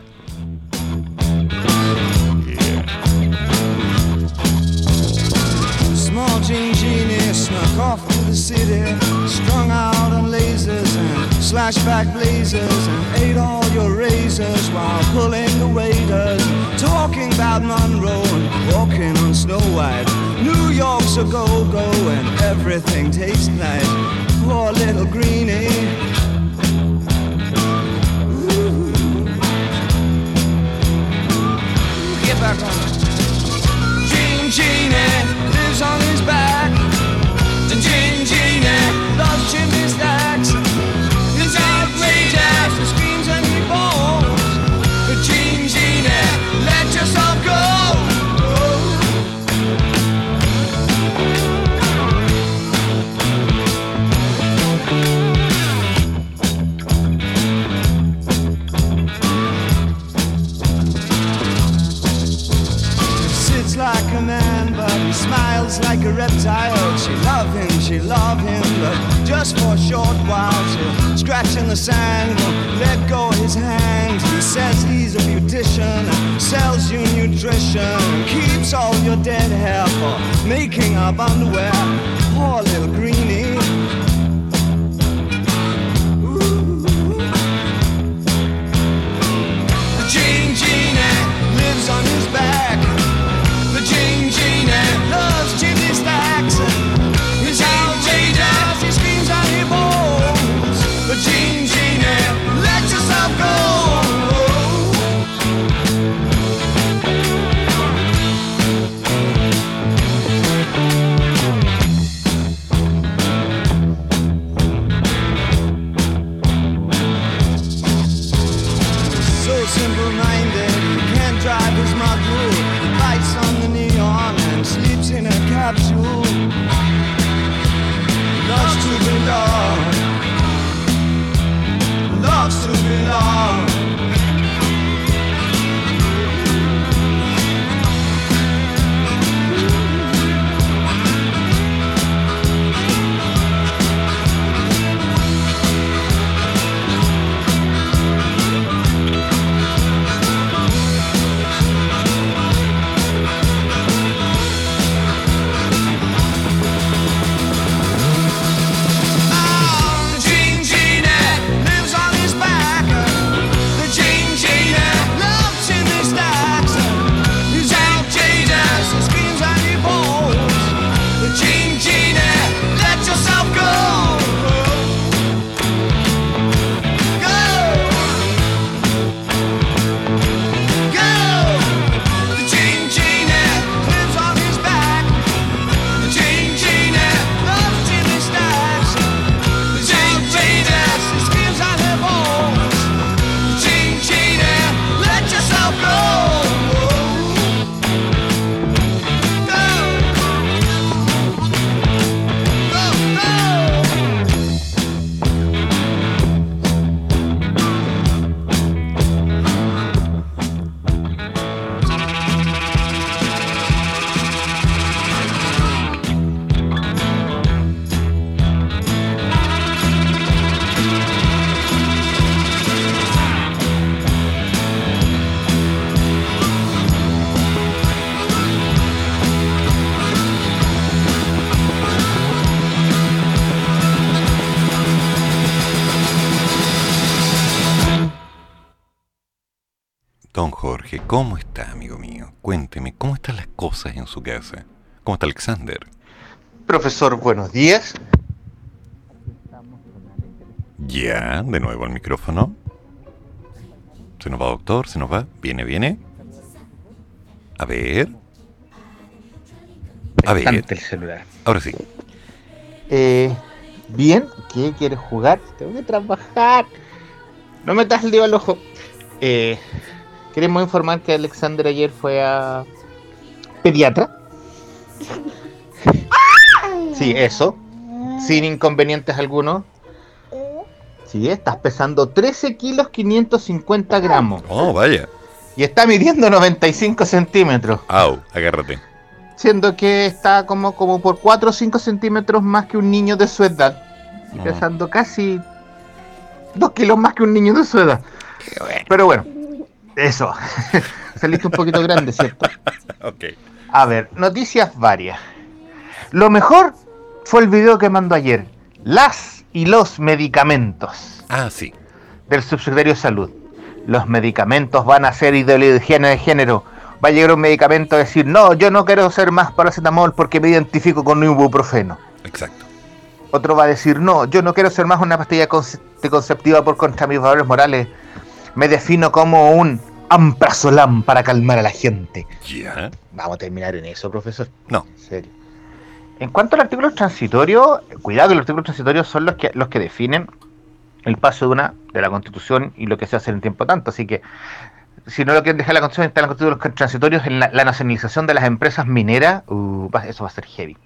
slashed back blazers and ate all your razors while pulling the waiters, talking about Monroe and walking on Snow White. New York's a go-go and everything tastes nice. Poor little greenie. back on it. Gene Genie lives on his back. The Gene Genie loves chimney stacks. smiles like a reptile. She love him, she love him, but just for a short while. She scratch in the sand, let go his hand. He says he's a beautician, sells you nutrition, keeps all your dead hair for making up underwear. Poor little greenie. Ooh. Jean Jeanette lives on his back. Su casa? ¿Cómo está Alexander? Profesor, buenos días. Ya, de nuevo al micrófono. ¿Se nos va, doctor? ¿Se nos va? ¿Viene, viene? A ver. A ver. El celular. Ahora sí. Eh, bien, ¿qué quieres jugar? Tengo que trabajar. No metas el dedo al ojo. Eh, queremos informar que Alexander ayer fue a pediatra. Sí, eso. Sin inconvenientes algunos. Sí, estás pesando 13 kilos 550 gramos. Oh, vaya. Y está midiendo 95 centímetros. Au, agárrate. Siendo que está como, como por 4 o 5 centímetros más que un niño de su edad. Y Ujú. pesando casi 2 kilos más que un niño de su edad. Pero bueno, eso. Saliste un poquito grande, ¿cierto? Ok. A ver, noticias varias. Lo mejor fue el video que mandó ayer. Las y los medicamentos Ah, sí. del subsecretario de salud. Los medicamentos van a ser ideología de género. Va a llegar un medicamento a decir, no, yo no quiero ser más paracetamol porque me identifico con ibuprofeno. Exacto. Otro va a decir, no, yo no quiero ser más una pastilla conce- anticonceptiva por contra mis valores morales. Me defino como un amprazolam para calmar a la gente. Ya. Vamos a terminar en eso, profesor. No. En serio. En cuanto al artículo transitorio, cuidado que los artículos transitorios son los que, los que definen el paso de una de la constitución y lo que se hace en tiempo tanto. Así que, si no lo quieren dejar en la constitución, está en la constitución de los transitorios en la, la nacionalización de las empresas mineras, uh, va- eso va a ser heavy.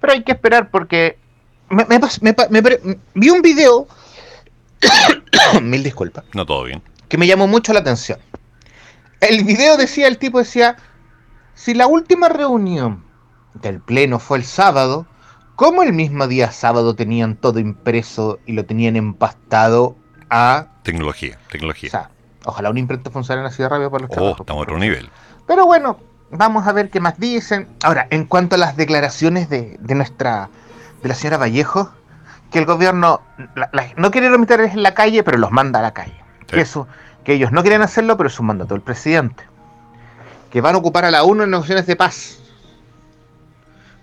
Pero hay que esperar porque me, me vi un video, mil disculpas, No todo bien. que me llamó mucho la atención. El video decía, el tipo decía, si la última reunión del Pleno fue el sábado, ¿Cómo el mismo día sábado tenían todo impreso y lo tenían empastado a... Tecnología, O tecnología. sea, ojalá una imprenta funcionara así de rápido para los Oh, estamos a otro nivel. Pero bueno, vamos a ver qué más dicen. Ahora, en cuanto a las declaraciones de, de nuestra, de la señora Vallejo, que el gobierno la- la- no quiere remitirles en la calle, pero los manda a la calle. Sí. Que, eso, que ellos no quieren hacerlo, pero es un mandato del presidente. Que van a ocupar a la ONU en negociaciones de paz.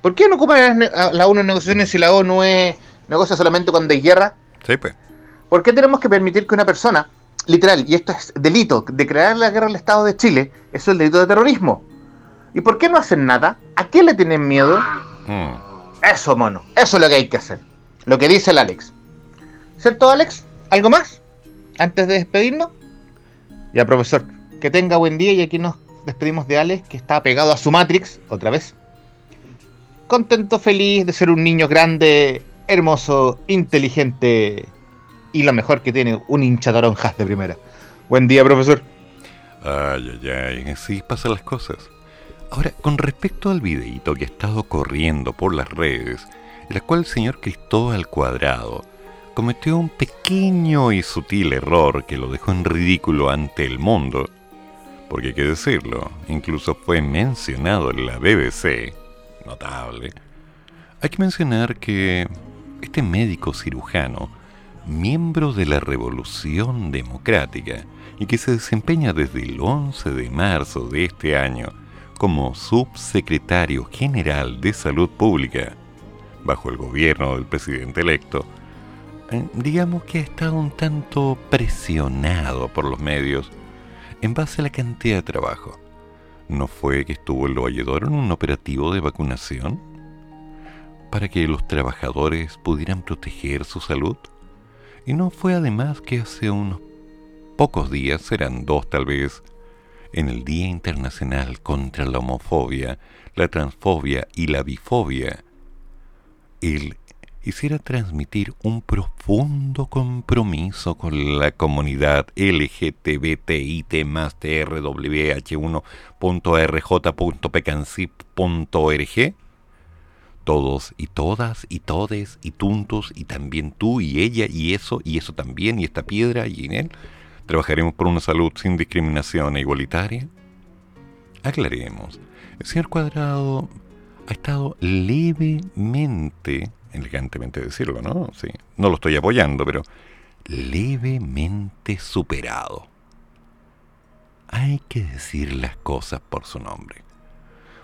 ¿Por qué no ocupan a la ONU en negociaciones si la ONU es, negocia solamente cuando hay guerra? Sí, pues. ¿Por qué tenemos que permitir que una persona, literal, y esto es delito, declarar la guerra al Estado de Chile, eso es el delito de terrorismo? ¿Y por qué no hacen nada? ¿A qué le tienen miedo? Mm. Eso, mono, eso es lo que hay que hacer. Lo que dice el Alex. ¿Cierto, Alex? ¿Algo más? Antes de despedirnos. Ya, profesor, que tenga buen día y aquí nos despedimos de Alex, que está pegado a su Matrix, otra vez. Contento, feliz de ser un niño grande, hermoso, inteligente y lo mejor que tiene, un hincha toronjas de primera. Buen día, profesor. Ay, ay, ay, así pasan las cosas. Ahora, con respecto al videíto que ha estado corriendo por las redes, la cual el señor Cristóbal Cuadrado cometió un pequeño y sutil error que lo dejó en ridículo ante el mundo, porque hay que decirlo, incluso fue mencionado en la BBC, notable, hay que mencionar que este médico cirujano, miembro de la Revolución Democrática, y que se desempeña desde el 11 de marzo de este año como subsecretario general de Salud Pública, bajo el gobierno del presidente electo, eh, digamos que ha estado un tanto presionado por los medios en base a la cantidad de trabajo. ¿No fue que estuvo el Valledor en un operativo de vacunación? Para que los trabajadores pudieran proteger su salud. Y no fue además que hace unos pocos días, serán dos tal vez, en el Día Internacional contra la Homofobia, la Transfobia y la Bifobia, él hiciera transmitir un profundo compromiso con la comunidad LGTBTIT más trwh1.rj.pecancip.org todos y todas y todes y tuntos y también tú y ella y eso y eso también y esta piedra y en él. Trabajaremos por una salud sin discriminación e igualitaria. Aclaremos el señor Cuadrado ha estado levemente elegantemente decirlo no sí no lo estoy apoyando pero levemente superado. Hay que decir las cosas por su nombre.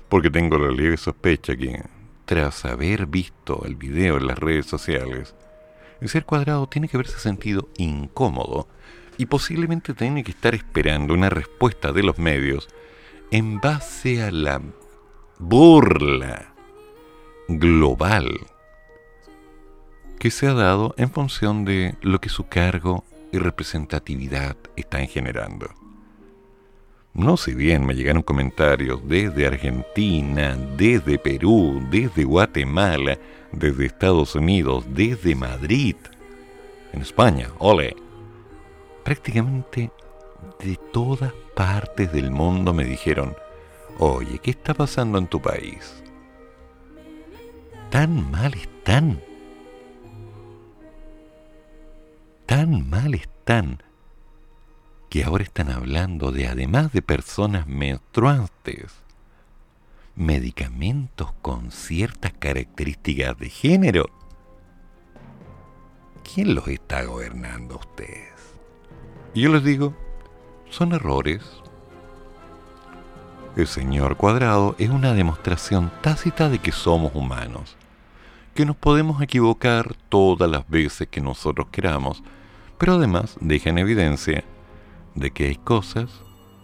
Porque tengo la leve sospecha que tras haber visto el video en las redes sociales, el ser cuadrado tiene que haberse sentido incómodo y posiblemente tiene que estar esperando una respuesta de los medios en base a la burla global que se ha dado en función de lo que su cargo y representatividad están generando. No sé bien, me llegaron comentarios desde Argentina, desde Perú, desde Guatemala, desde Estados Unidos, desde Madrid, en España, ole. Prácticamente de todas partes del mundo me dijeron, oye, ¿qué está pasando en tu país? Tan mal están. Tan mal están que ahora están hablando de, además de personas menstruantes, medicamentos con ciertas características de género. ¿Quién los está gobernando a ustedes? Y yo les digo, son errores. El señor Cuadrado es una demostración tácita de que somos humanos, que nos podemos equivocar todas las veces que nosotros queramos, pero además deja en evidencia de que hay cosas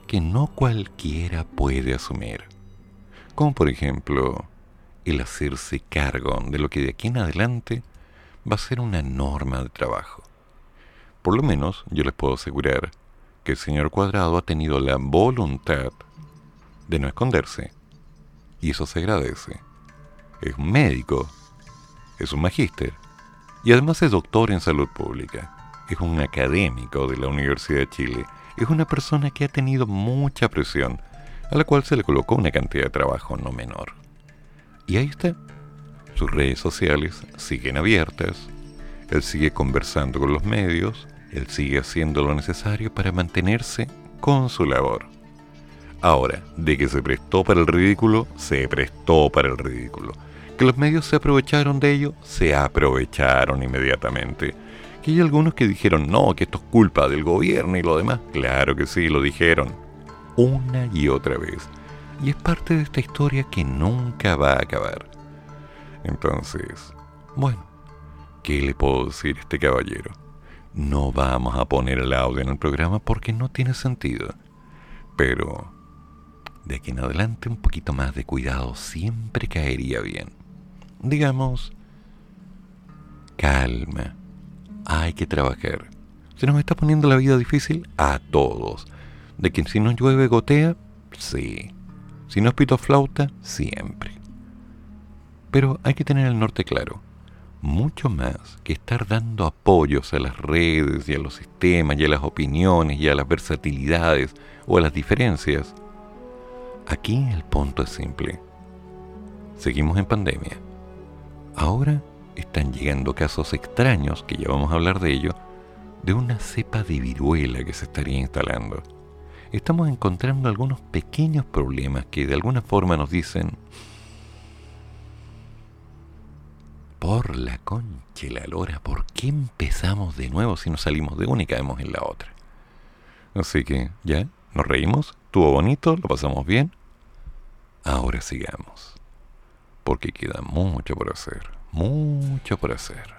que no cualquiera puede asumir. Como por ejemplo, el hacerse cargo de lo que de aquí en adelante va a ser una norma de trabajo. Por lo menos yo les puedo asegurar que el señor Cuadrado ha tenido la voluntad de no esconderse. Y eso se agradece. Es un médico, es un magíster y además es doctor en salud pública. Es un académico de la Universidad de Chile es una persona que ha tenido mucha presión, a la cual se le colocó una cantidad de trabajo no menor. Y ahí está, sus redes sociales siguen abiertas, él sigue conversando con los medios, él sigue haciendo lo necesario para mantenerse con su labor. Ahora, de que se prestó para el ridículo, se prestó para el ridículo. Que los medios se aprovecharon de ello, se aprovecharon inmediatamente. Que hay algunos que dijeron, no, que esto es culpa del gobierno y lo demás. Claro que sí, lo dijeron. Una y otra vez. Y es parte de esta historia que nunca va a acabar. Entonces, bueno, ¿qué le puedo decir a este caballero? No vamos a poner el audio en el programa porque no tiene sentido. Pero de aquí en adelante un poquito más de cuidado siempre caería bien. Digamos, calma, hay que trabajar. ¿Se nos está poniendo la vida difícil? A todos. De que si no llueve gotea, sí. Si no es pito flauta, siempre. Pero hay que tener el norte claro. Mucho más que estar dando apoyos a las redes y a los sistemas y a las opiniones y a las versatilidades o a las diferencias. Aquí el punto es simple. Seguimos en pandemia. Ahora están llegando casos extraños, que ya vamos a hablar de ello, de una cepa de viruela que se estaría instalando. Estamos encontrando algunos pequeños problemas que de alguna forma nos dicen, por la concha la lora, ¿por qué empezamos de nuevo si no salimos de una y caemos en la otra? Así que, ya, nos reímos, estuvo bonito, lo pasamos bien. Ahora sigamos, porque queda mucho por hacer, mucho por hacer.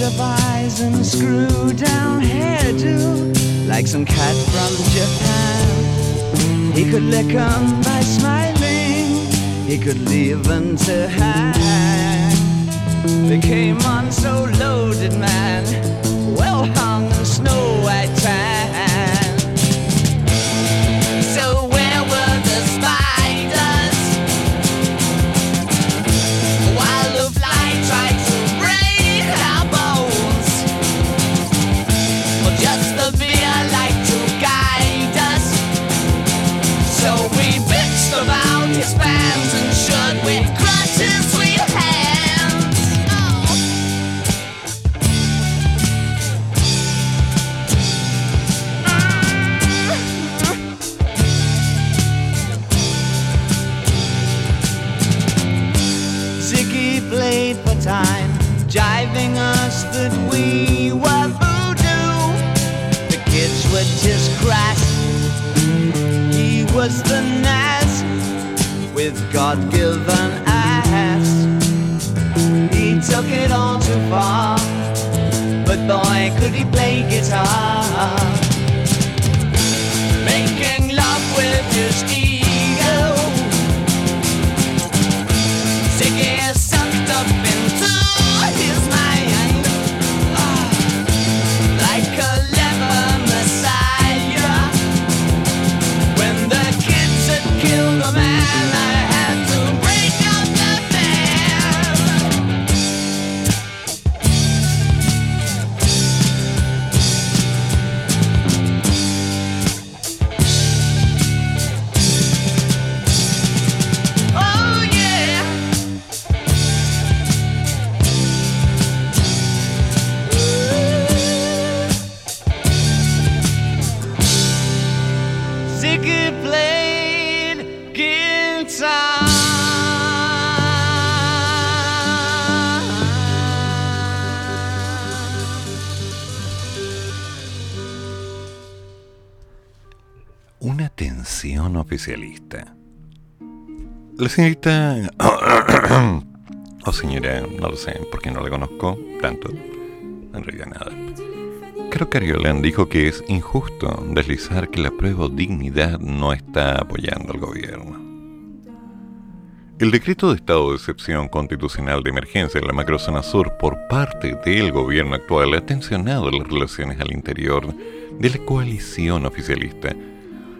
Eyes and screw down hairdo Like some cat from Japan. He could lick 'em by smiling He could leave 'em to hang. They came on so loaded, man Well hung in snow white jiving us that we were voodoo. The kids were just crass. He was the Nas with God-given ass. He took it all too far, but boy, could he play guitar. La señorita... oh señora, no lo sé, porque no la conozco tanto. En realidad nada. Creo que Ariolan dijo que es injusto deslizar que la prueba dignidad no está apoyando al gobierno. El decreto de estado de excepción constitucional de emergencia en la macrozona sur por parte del gobierno actual ha tensionado las relaciones al interior de la coalición oficialista,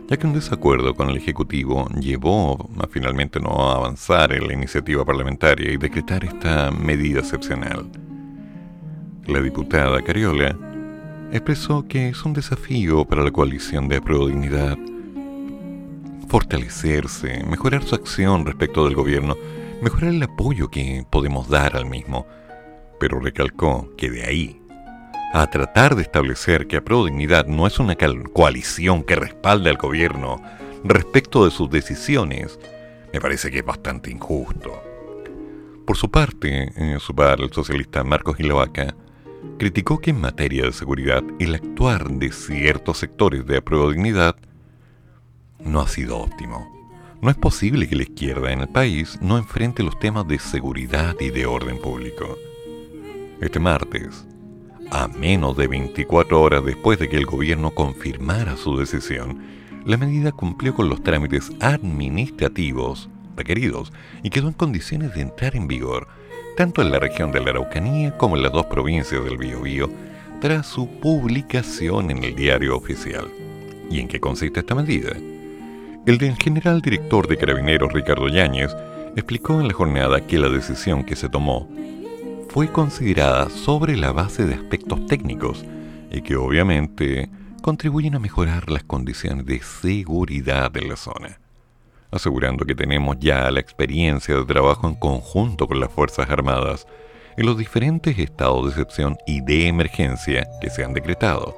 ya que un desacuerdo con el Ejecutivo llevó a finalmente no avanzar en la iniciativa parlamentaria y decretar esta medida excepcional. La diputada Cariola expresó que es un desafío para la coalición de Dignidad fortalecerse, mejorar su acción respecto del gobierno, mejorar el apoyo que podemos dar al mismo, pero recalcó que de ahí a tratar de establecer que Dignidad no es una coalición que respalde al gobierno respecto de sus decisiones, a menos de 24 horas después de que el gobierno confirmara su decisión, la medida cumplió con los trámites administrativos requeridos y quedó en condiciones de entrar en vigor tanto en la región de la Araucanía como en las dos provincias del Biobío tras su publicación en el diario oficial. ¿Y en qué consiste esta medida? El general director de Carabineros Ricardo Yáñez explicó en la jornada que la decisión que se tomó fue considerada sobre la base de aspectos técnicos y que obviamente contribuyen a mejorar las condiciones de seguridad de la zona, asegurando que tenemos ya la experiencia de trabajo en conjunto con las Fuerzas Armadas en los diferentes estados de excepción y de emergencia que se han decretado.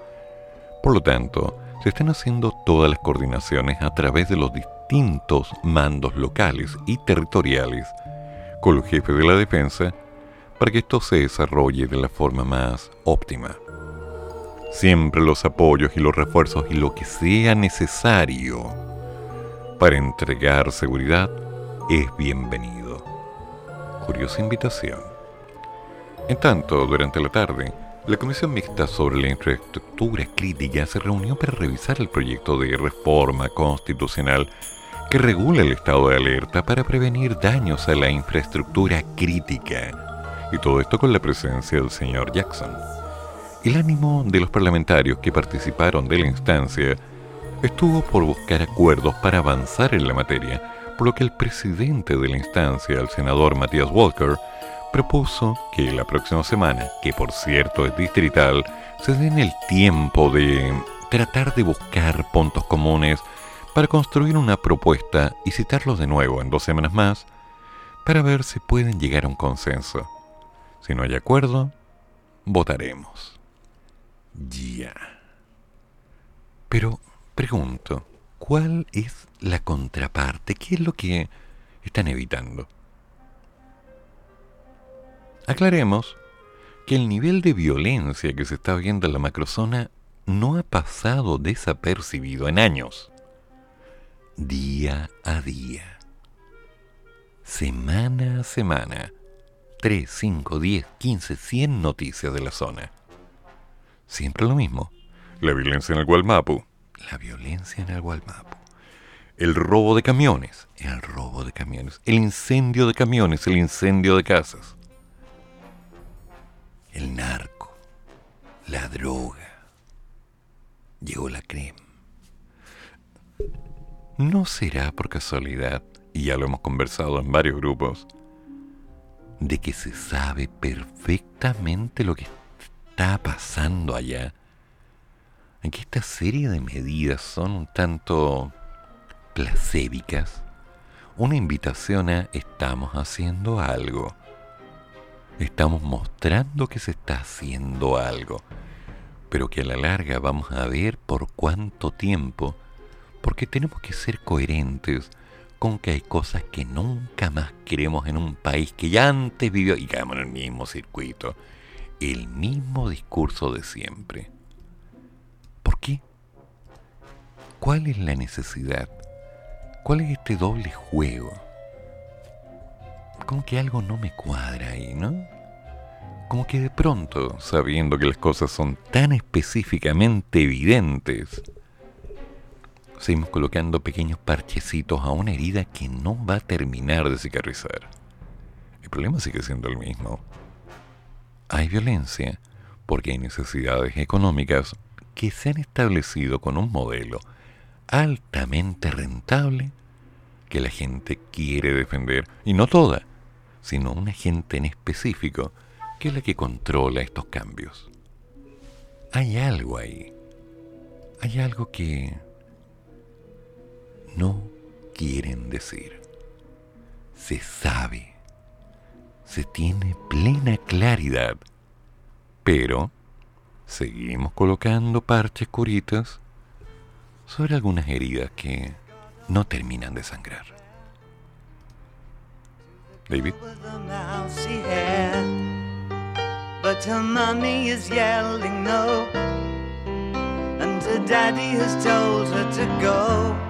Por lo tanto, se están haciendo todas las coordinaciones a través de los distintos mandos locales y territoriales con los jefes de la defensa para que esto se desarrolle de la forma más óptima. Siempre los apoyos y los refuerzos y lo que sea necesario para entregar seguridad es bienvenido. Curiosa invitación. En tanto, durante la tarde, la Comisión Mixta sobre la Infraestructura Crítica se reunió para revisar el proyecto de reforma constitucional que regula el estado de alerta para prevenir daños a la infraestructura crítica. Y todo esto con la presencia del señor Jackson. El ánimo de los parlamentarios que participaron de la instancia estuvo por buscar acuerdos para avanzar en la materia, por lo que el presidente de la instancia, el senador Matías Walker, propuso que la próxima semana, que por cierto es distrital, se den el tiempo de tratar de buscar puntos comunes para construir una propuesta y citarlos de nuevo en dos semanas más para ver si pueden llegar a un consenso. Si no hay acuerdo, votaremos. Ya. Pero pregunto, ¿cuál es la contraparte? ¿Qué es lo que están evitando? Aclaremos que el nivel de violencia que se está viendo en la macrozona no ha pasado desapercibido en años. Día a día. Semana a semana. 3, 5, 10, 15, 100 noticias de la zona. Siempre lo mismo. La violencia en el Gualmapu. La violencia en el Gualmapu. El robo de camiones. El robo de camiones. El incendio de camiones. El incendio de casas el narco, la droga. Llegó la crema. ¿No será por casualidad, y ya lo hemos conversado en varios grupos, de que se sabe perfectamente lo que está pasando allá? Que esta serie de medidas son un tanto placébicas, una invitación a estamos haciendo algo. Estamos mostrando que se está haciendo algo, pero que a la larga vamos a ver por cuánto tiempo, porque tenemos que ser coherentes con que hay cosas que nunca más queremos en un país que ya antes vivió y quedamos en el mismo circuito, el mismo discurso de siempre. ¿Por qué? ¿Cuál es la necesidad ¿Cuál es este doble juego? Como que algo no me cuadra ahí, ¿no? Como que de pronto, sabiendo que las cosas son tan específicamente evidentes, seguimos colocando pequeños parchecitos a una herida que no va a terminar de cicatrizar. El problema sigue siendo el mismo. Hay violencia porque hay necesidades económicas que se han establecido con un modelo altamente rentable que la gente quiere defender, y no toda, sino una gente en específico que es la que controla estos cambios. Hay algo ahí, hay algo que no quieren decir. Se sabe, se tiene plena claridad, pero seguimos colocando parches curitas sobre algunas heridas que no terminan de sangrar. David. But her mummy is yelling no, and her daddy has told her to go.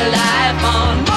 life on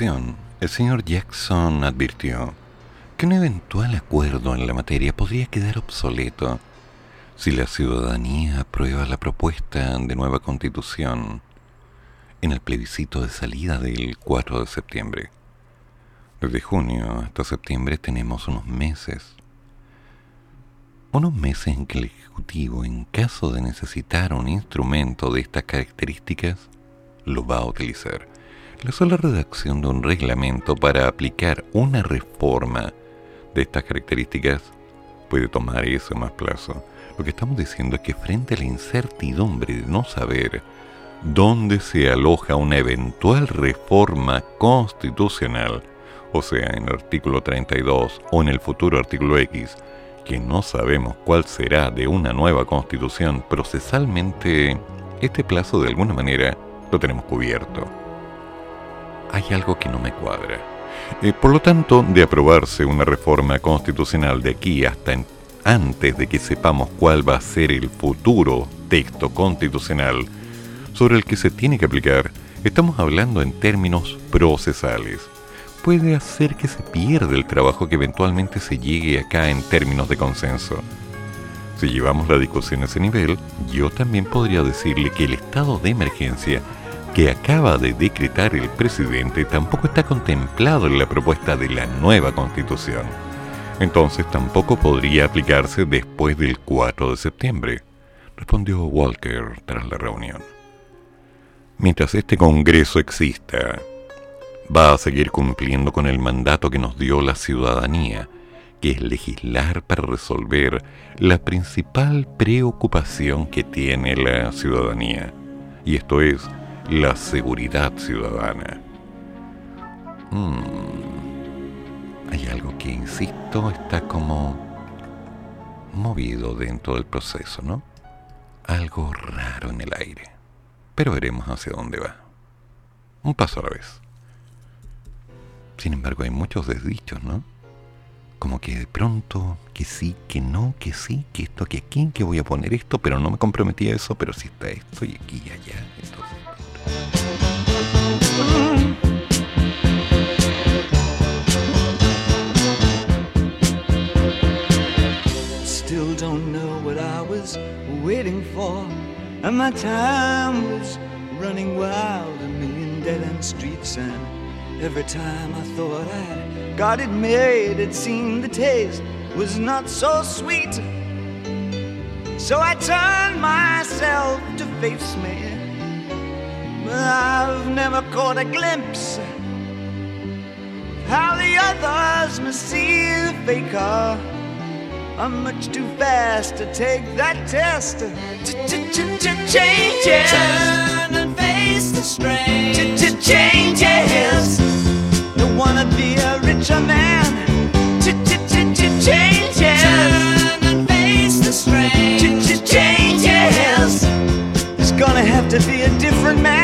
El señor Jackson advirtió que un eventual acuerdo en la materia podría quedar obsoleto si la ciudadanía aprueba la propuesta de nueva constitución en el plebiscito de salida del 4 de septiembre. Desde junio hasta septiembre tenemos unos meses. Unos meses en que el Ejecutivo, en caso de necesitar un instrumento de estas características, lo va a utilizar. La sola redacción de un reglamento para aplicar una reforma de estas características puede tomar eso más plazo. Lo que estamos diciendo es que frente a la incertidumbre de no saber dónde se aloja una eventual reforma constitucional, o sea, en el artículo 32 o en el futuro artículo X, que no sabemos cuál será de una nueva constitución procesalmente, este plazo de alguna manera lo tenemos cubierto. Hay algo que no me cuadra. Eh, por lo tanto, de aprobarse una reforma constitucional de aquí hasta antes de que sepamos cuál va a ser el futuro texto constitucional sobre el que se tiene que aplicar, estamos hablando en términos procesales puede hacer que se pierda el trabajo que eventualmente se llegue acá en términos de consenso. Si llevamos la discusión a ese nivel, yo también podría decirle que el estado de emergencia que acaba de decretar el presidente tampoco está contemplado en la propuesta de la nueva constitución. Entonces tampoco podría aplicarse después del 4 de septiembre, respondió Walker tras la reunión. Mientras este Congreso exista, va a seguir cumpliendo con el mandato que nos dio la ciudadanía, que es legislar para resolver la principal preocupación que tiene la ciudadanía, y esto es la seguridad ciudadana. Hmm. Hay algo que, insisto, está como movido dentro del proceso, ¿no? Algo raro en el aire. Pero veremos hacia dónde va. Un paso a la vez. Sin embargo, hay muchos desdichos, ¿no? Como que de pronto, que sí, que no, que sí, que esto, que aquí, que voy a poner esto, pero no me comprometí a eso, pero sí está esto y aquí y allá. Entonces, Still don't know what I was waiting for. And my time was running wild, a million dead end streets and Every time I thought I'd got it made, it seemed the taste was not so sweet. So I turned myself to face me. I've never caught a glimpse how the others must see the faker. I'm much too fast to take that test. Changes. Turn and face the strain. Changes. Don't wanna be a richer man. Changes. Turn and face the strain. Changes. There's gonna have to be a different man.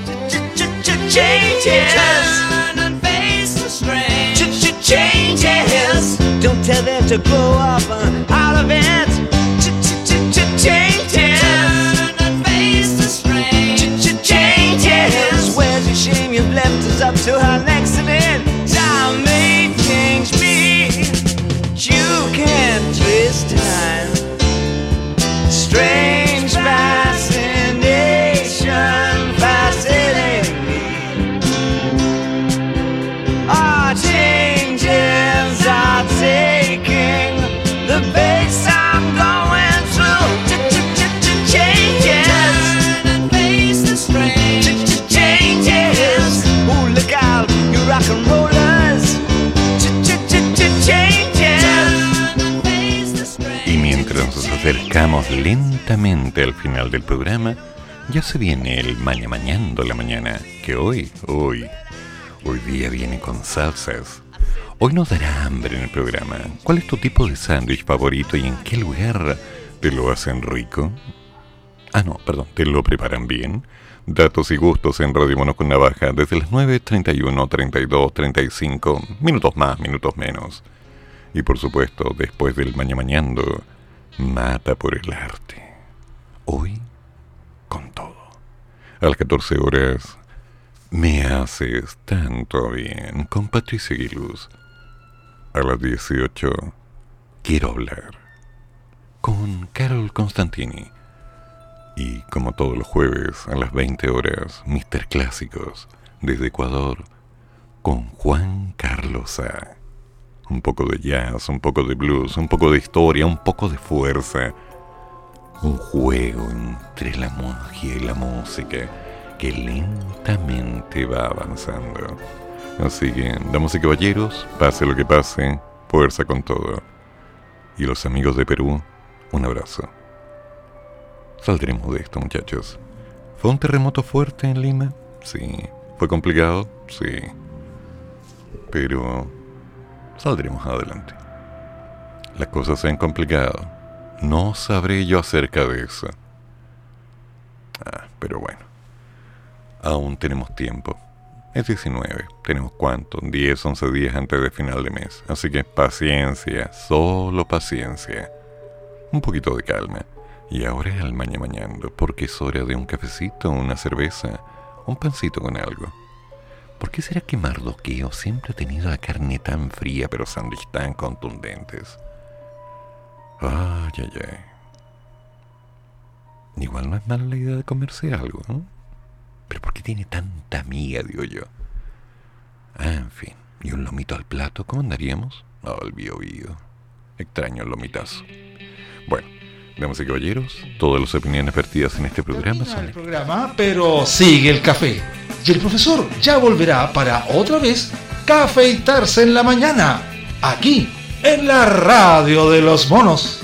Changes. Turn and face the strain. Changes. Don't tell them to grow up uh, out of it. Changes. Turn and face the strain. Changes. Where's your shame? You've left us up to our accident. Lentamente al final del programa, ya se viene el maña mañando la mañana, que hoy, hoy, hoy día viene con salsas. Hoy nos dará hambre en el programa. ¿Cuál es tu tipo de sándwich favorito y en qué lugar te lo hacen rico? Ah, no, perdón, te lo preparan bien. Datos y gustos en Radio Monos con Navaja desde las 9.31, 32, 35, minutos más, minutos menos. Y por supuesto, después del Maña Mañando, Mata por el Arte. Hoy, con todo. A las 14 horas, Me haces tanto bien con Patricia Guiluz. A las 18, quiero hablar con Carol Constantini. Y como todos los jueves a las 20 horas, Mister Clásicos desde Ecuador con Juan Carlos A. Un poco de jazz, un poco de blues, un poco de historia, un poco de fuerza. Un juego entre la magia y la música que lentamente va avanzando. Así que, damas y caballeros, pase lo que pase, fuerza con todo. Y los amigos de Perú, un abrazo. Saldremos de esto, muchachos. ¿Fue un terremoto fuerte en Lima? Sí. ¿Fue complicado? Sí. Pero saldremos adelante. Las cosas se han complicado. No sabré yo acerca de eso. Ah, pero bueno. Aún tenemos tiempo. Es 19. Tenemos cuánto? 10, 11 días antes de final de mes. Así que paciencia, solo paciencia. Un poquito de calma. Y ahora al maña mañando, porque es hora de un cafecito, una cerveza, un pancito con algo. ¿Por qué será que Mardoqueo siempre ha tenido la carne tan fría pero sándwich tan contundentes? Ay, ay, ay. Igual no es mala la idea de comerse algo, ¿no? Pero ¿por qué tiene tanta amiga, digo yo? Ah, en fin. ¿Y un lomito al plato? ¿Cómo andaríamos? Oh, el bio bio. Extraño el lomitazo. Bueno, damas y caballeros, todas las opiniones vertidas en este programa son... el programa, pero sigue el café. Y el profesor ya volverá para otra vez cafeitarse en la mañana, aquí, en la radio de los monos.